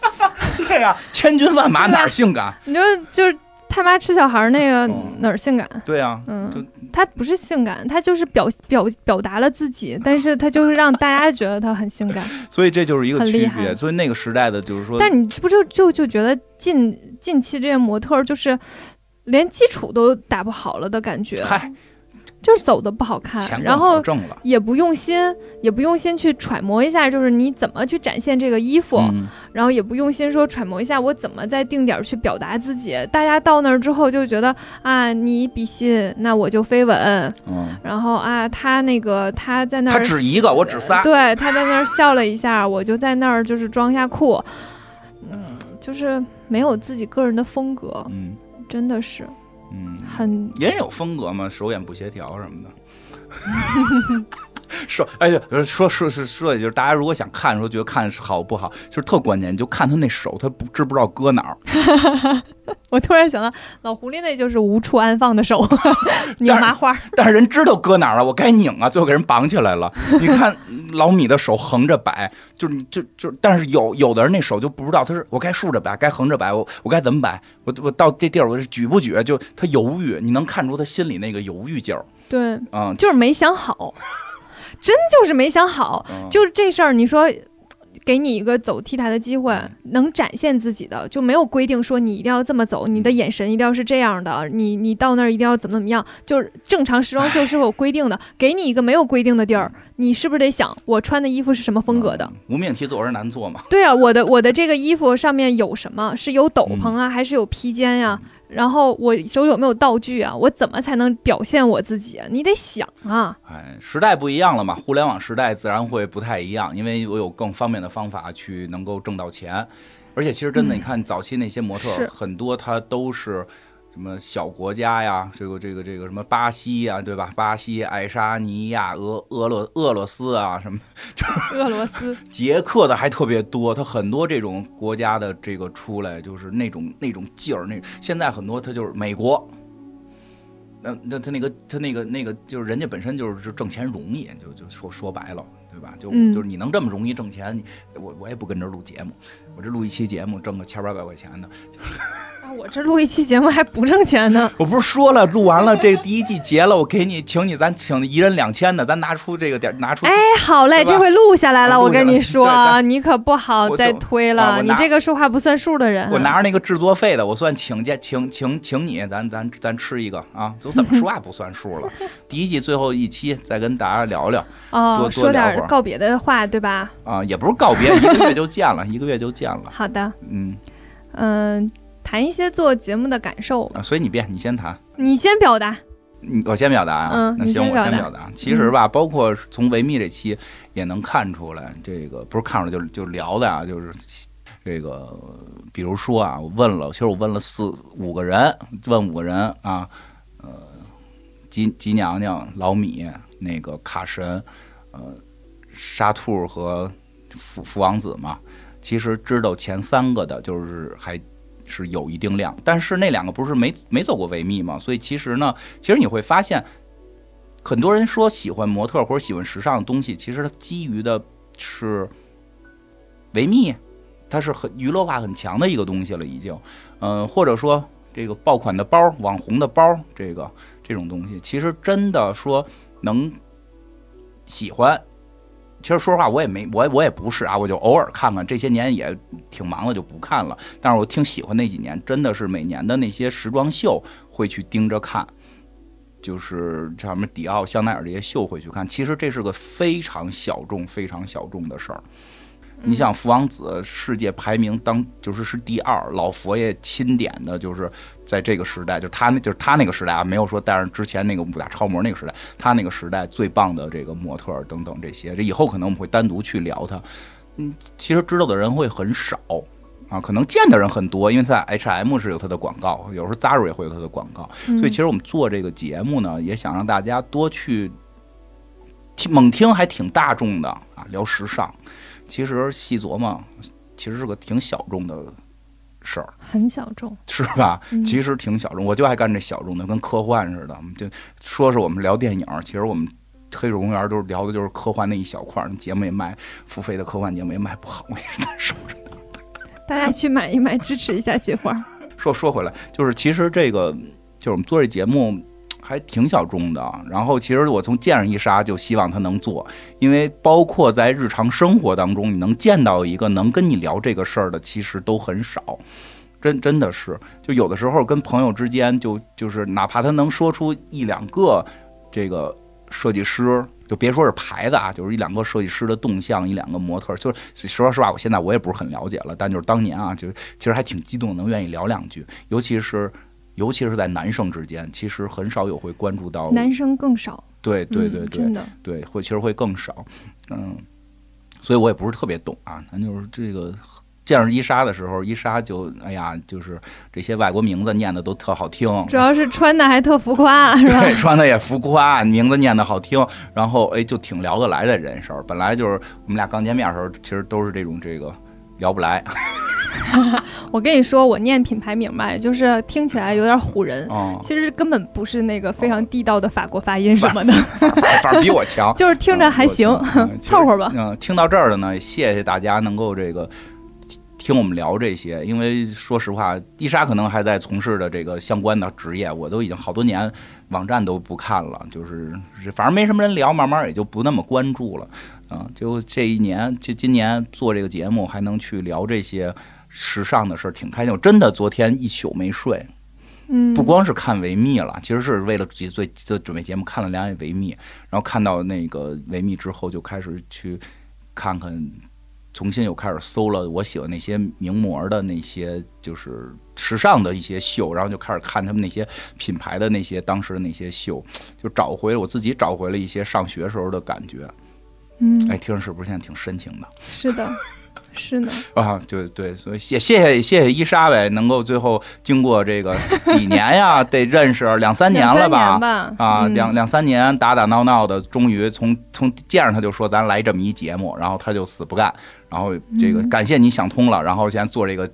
对呀、千军万马哪儿性感？你就就是他妈吃小孩儿那个嗯哪儿性感？对呀、就嗯，他不是性感，他就是表表表达了自己，但是他就是让大家觉得他很性感。所以这就是一个区别。所以那个时代的，就是说，但你是不是就就觉得近近期这些模特就是连基础都打不好了的感觉，嗨，就是走的不好看，钱然后。也不用心，也不用心去揣摩一下，就是你怎么去展现这个衣服，嗯，然后也不用心说揣摩一下我怎么在定点儿去表达自己。大家到那儿之后就觉得啊，你比心，那我就飞吻。嗯，然后啊，他那个他在那他儿指一个，我只仨。对，他在那儿笑了一下，我就在那儿就是装一下酷，嗯，就是没有自己个人的风格，嗯真的是嗯，很也有风格嘛，手眼不协调什么的。说，哎呀，说说是说，也就是大家如果想看，的时候觉得看好不好，就是特关键，你就看他那手，他不知不知道搁哪儿。我突然想到，老狐狸那就是无处安放的手，拧麻花。但是人知道搁哪儿了，我该拧啊，最后给人绑起来了。你看 老米的手横着摆，就是就就，但是有有的人那手就不知道，他是我该竖着摆，该横着摆，我我该怎么摆？我我到这地儿我是举不举？就他犹豫，你能看出他心里那个犹豫劲儿对，嗯。就是没想好，真就是没想好。嗯就是这事儿，你说给你一个走 T 台的机会，能展现自己的，就没有规定说你一定要这么走，你的眼神一定要是这样的，你你到那儿一定要怎么怎么样。就是正常时装秀是有规定的，给你一个没有规定的地儿，你是不是得想我穿的衣服是什么风格的？嗯无命题做而难做嘛。对啊，我的我的这个衣服上面有什么？是有斗篷啊，还是有披肩呀、然后我手有没有道具啊？我怎么才能表现我自己啊？你得想啊。哎，时代不一样了嘛，互联网时代自然会不太一样，因为我有更方便的方法去能够挣到钱，而且其实真的，嗯你看早期那些模特很多他都是。什么小国家呀，这个这个这个什么巴西呀，对吧？巴西、爱沙尼亚、俄俄罗俄罗斯啊，什么就是俄罗斯，捷克的还特别多，他很多这种国家的这个出来就是那种那种劲儿，那现在很多他就是美国，那那他那个他那个那个就是人家本身就是就挣钱容易，就就说说白了，对吧？就、嗯就是你能这么容易挣钱，你我我也不跟这录节目，我这录一期节目挣个千八百块钱呢，啊，我这录一期节目还不挣钱呢。我不是说了录完了这第一季结了，我给你请你咱请一人两千的，咱拿出这个点拿出哎，好嘞，这回录下来了。我跟你说你可不好再推了，啊你这个说话不算数的人。我拿着那个制作费的，我算请见请请请你，咱咱咱吃一个啊！都怎么说话不算数了？第一季最后一期再跟大家聊聊哦，说点告别的话，对吧？啊，也不是告别，一个月就见了，一个月就见了，好的，嗯嗯，谈一些做节目的感受吧。啊，所以你别，你先谈，你先表达。你我先表达啊，嗯那行，我先表达嗯先表达。其实吧，包括从维密这期也能看出来，这个不是看出来就就聊的啊，就是这个，比如说啊，我问了，其实我问了四五个人，问五个人啊，呃，吉吉娘娘、老米、那个卡神，呃，沙兔和福福王子嘛，其实知道前三个的，就是还是有一定量，但是那两个不是没没走过维密嘛，所以其实呢，其实你会发现，很多人说喜欢模特或者喜欢时尚的东西，其实它基于的是维密，它是很娱乐化很强的一个东西了，已经，嗯、或者说这个爆款的包、网红的包，这个这种东西，其实真的说能喜欢。其实说实话，我也没我我也不是啊，我就偶尔看看。这些年也挺忙的，就不看了。但是我挺喜欢那几年，真的是每年的那些时装秀会去盯着看。就是像什么迪奥、香奈儿这些秀会去看。其实这是个非常小众、非常小众的事儿。你想，福王子世界排名当就是是第二，老佛爷钦点的，就是在这个时代，就他那就是他那个时代啊，没有说带上之前那个武打超模那个时代，他那个时代最棒的这个模特等等这些，这以后可能我们会单独去聊他。嗯，其实知道的人会很少啊，可能见的人很多，因为在 H&M 是有他的广告，有时候 Zara 也会有他的广告，所以其实我们做这个节目呢，也想让大家多去听，猛听还挺大众的啊，聊时尚。其实细琢磨，其实是个挺小众的事儿，很小众，是吧？其实挺小众，我就爱干这小众的，跟科幻似的。就说是我们聊电影，其实我们黑水公园都是聊的就是科幻那一小块儿，节目也卖付费的科幻节目也卖不好，我也是难受着呢。大家去买一买，支持一下计划。说说回来，就是其实这个就是我们做这节目。还挺小众的，然后其实我从见上一莎就希望他能做，因为包括在日常生活当中，你能见到一个能跟你聊这个事儿的，其实都很少，真真的是，就有的时候跟朋友之间，就就是哪怕他能说出一两个这个设计师，就别说是牌子啊，就是一两个设计师的动向，一两个模特，就是说实话，我现在我也不是很了解了，但就是当年啊，就其实还挺激动，能愿意聊两句，尤其是。尤其是在男生之间，其实很少有会关注到男生更少。对对对对，真的对会其实会更少，嗯，所以我也不是特别懂啊。咱就是这个见着伊莎的时候，伊莎就哎呀，就是这些外国名字念的都特好听，主要是穿的还特浮夸，是吧？对，穿的也浮夸，名字念的好听，然后哎就挺聊得来的人事儿。本来就是我们俩刚见面的时候，其实都是这种这个聊不来。我跟你说，我念品牌明白，就是听起来有点唬人，其实根本不是那个非常地道的法国发音什么的，反正比我强，就是听着还行，凑合吧。嗯，听到这儿的呢，谢谢大家能够这个听我们聊这些，因为说实话，伊莎可能还在从事的这个相关的职业，我都已经好多年网站都不看了，就是反正没什么人聊，慢慢也就不那么关注了。嗯，就这一年，就今年做这个节目，还能去聊这些。时尚的事儿挺开心，我真的昨天一宿没睡，嗯，不光是看维密了，其实是为了做做准备节目看了两眼维密，然后看到那个维密之后，就开始去看看，重新又开始搜了我喜欢那些名模的那些就是时尚的一些秀，然后就开始看他们那些品牌的那些当时的那些秀，就找回了我自己找回了一些上学时候的感觉，嗯，哎，听着是不是现在挺深情的？是的。是呢 啊，对对，所以谢谢谢谢谢伊莎呗，能够最后经过这个几年呀，得认识两三年了吧？啊，两两三年打打闹闹的，终于从从见着他就说咱来这么一节目，然后他就死不干，然后这个感谢你想通了，然后现在做这个。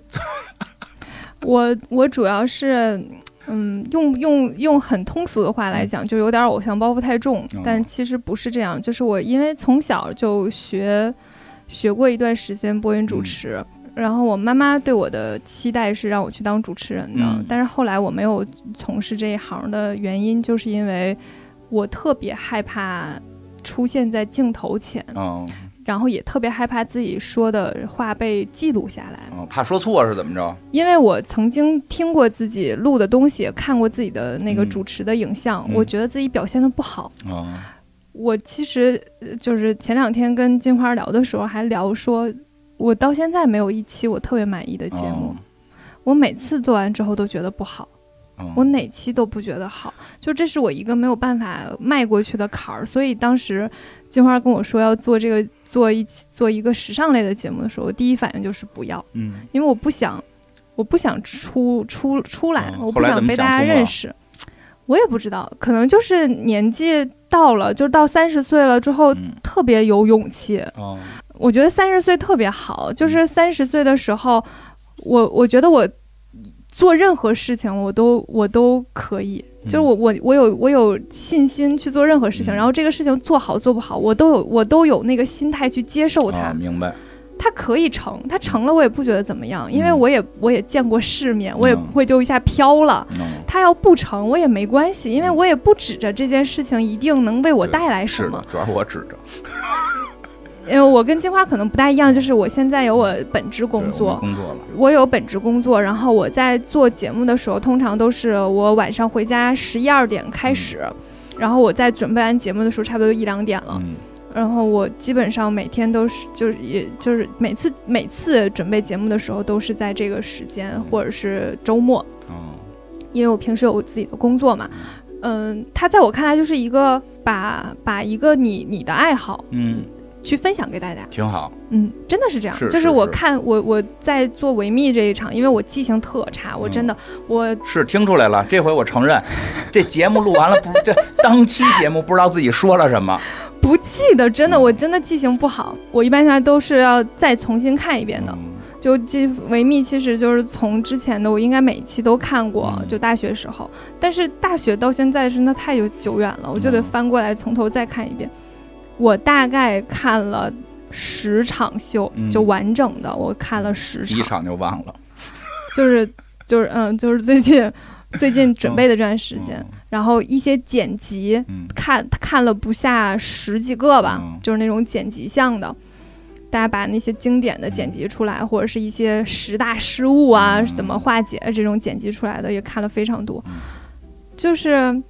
我我主要是嗯，用用用很通俗的话来讲，就有点偶像包袱太重，但是其实不是这样，就是我因为从小就学。学过一段时间播音主持，然后我妈妈对我的期待是让我去当主持人的，但是后来我没有从事这一行的原因，就是因为我特别害怕出现在镜头前，然后也特别害怕自己说的话被记录下来，怕说错是怎么着？因为我曾经听过自己录的东西，看过自己的那个主持的影像，我觉得自己表现的不好。我其实就是前两天跟金花聊的时候，还聊说，我到现在没有一期我特别满意的节目，我每次做完之后都觉得不好，我哪期都不觉得好，就这是我一个没有办法迈过去的坎儿。所以当时金花跟我说要做这个做一期做一个时尚类的节目的时候，我第一反应就是不要，嗯，因为我不想，我不想出出出来，我不想被大家认识。我也不知道，可能就是年纪到了，就是到三十岁了之后，特别有勇气。我觉得三十岁特别好，就是三十岁的时候，我我觉得我做任何事情，我都我都可以，就是我我我有我有信心去做任何事情，然后这个事情做好做不好，我都有我都有那个心态去接受它。明白。它可以成，它成了我也不觉得怎么样，因为我也我也见过世面，我也不会就一下飘了。它要不成我也没关系，因为我也不指着这件事情一定能为我带来什么。主要是我指着。因为我跟金花可能不大一样，就是我现在有我本职工作，工作了，我有本职工作，然后我在做节目的时候，通常都是我晚上回家十一二点开始，然后我在准备完节目的时候，差不多一两点了。嗯然后我基本上每天都是，就是也就是每次每次准备节目的时候，都是在这个时间或者是周末，哦，因为我平时有自己的工作嘛。嗯，它在我看来就是一个把把一个你你的爱好嗯，去分享给大家。挺好，嗯，真的是这样。是就是我是看我我在做维密这一场，因为我记性特差，我真的、我是听出来了，这回我承认，这节目录完了不，这当期节目不知道自己说了什么，不记得，真的嗯我真的记性不好。我一般现在都是要再重新看一遍的。嗯就记维密其实就是从之前的我应该每一期都看过，嗯就大学时候，但是大学到现在真的太有久远了，我就得嗯翻过来从头再看一遍。我大概看了十场秀，嗯。就完整的我看了十场。一场，就忘了，就是就是嗯，就是最近 最近准备的这段时间，然后一些剪辑嗯，看看了不下十几个吧，嗯。就是那种剪辑项的。大家把那些经典的剪辑出来，或者是一些十大失误啊，嗯。怎么化解这种剪辑出来的，也看了非常多。嗯。就是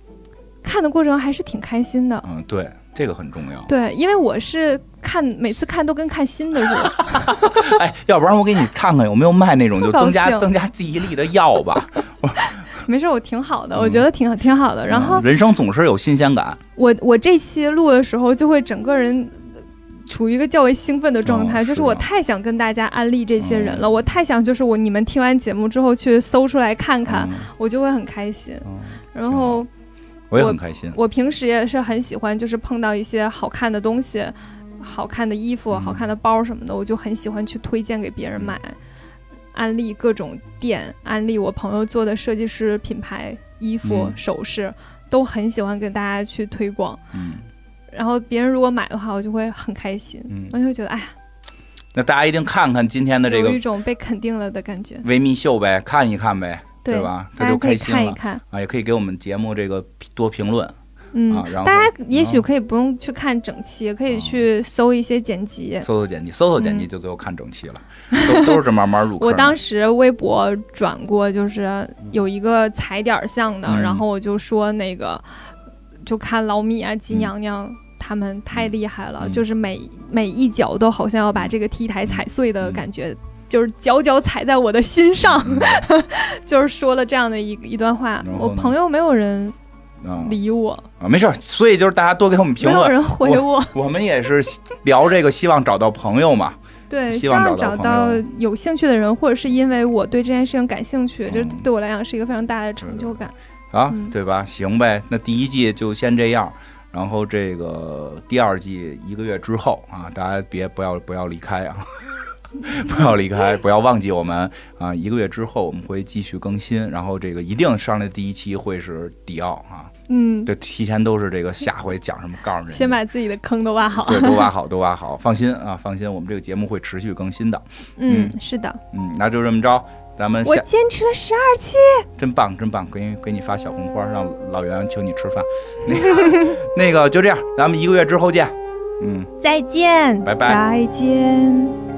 看的过程还是挺开心的。嗯，对，这个很重要。对，因为我是看每次看都跟看新的似的。哎，要不然我给你看看有没有卖那种就增加增加记忆力的药吧。没事，我挺好的，嗯我觉得挺挺好的。然后嗯人生总是有新鲜感，我我这期录的时候，就会整个人处于一个较为兴奋的状态，哦就是我太想跟大家安利这些人了，哦我太想就是我你们听完节目之后去搜出来看看，嗯我就会很开心。嗯然后我也很开心。我平时也是很喜欢，就是碰到一些好看的东西、好看的衣服、嗯好看的包什么的，我就很喜欢去推荐给别人买，安利各种店，安利我朋友做的设计师品牌衣服、嗯首饰，都很喜欢跟大家去推广。嗯然后别人如果买的话，我就会很开心，嗯，我就觉得哎呀，那大家一定看看今天的这个有一种被肯定了的感觉。维密秀呗，看一看呗，对吧？他就大家可以开心了看一看，啊，也可以给我们节目这个多评论嗯，啊，然后大家也许嗯可以不用去看整期，也可以哦去搜一些剪辑。搜搜剪辑，搜搜剪辑嗯就最后看整期了，都都是这慢慢入 坑。我当时微博转过，就是有一个踩点儿项的，嗯然后我就说那个，就看老米啊、吉嗯娘娘。他们太厉害了，嗯就是每每一脚都好像要把这个 T 台踩碎的感觉，就是脚脚踩在我的心上，嗯。就是说了这样的一一段话。我朋友没有人啊理我，啊，没事儿，所以就是大家多给我们评论，没有人回我。我们也是聊这个，希望找到朋友嘛。对，希望找找到有兴趣的人，或者是因为我对这件事情感兴趣，这嗯对我来讲是一个非常大的成就感。啊，嗯。对吧？行呗，那第一季就先这样，然后这个第二季一个月之后啊，大家别不要不要离开啊，不要离开，不要忘记我们啊，一个月之后我们会继续更新，然后这个一定上来第一期会是迪奥啊，嗯，就提前都是这个下回讲什么告诉人，先把自己的坑都挖好。对都挖好都挖好，放心啊，放心，我们这个节目会持续更新的，嗯嗯，是的，嗯，那就这么着。咱们下我坚持了十二期。真棒，真棒！给你给你发小红花，让老袁请你吃饭。那个 那个就这样，咱们一个月之后见。嗯。再见，拜拜再见。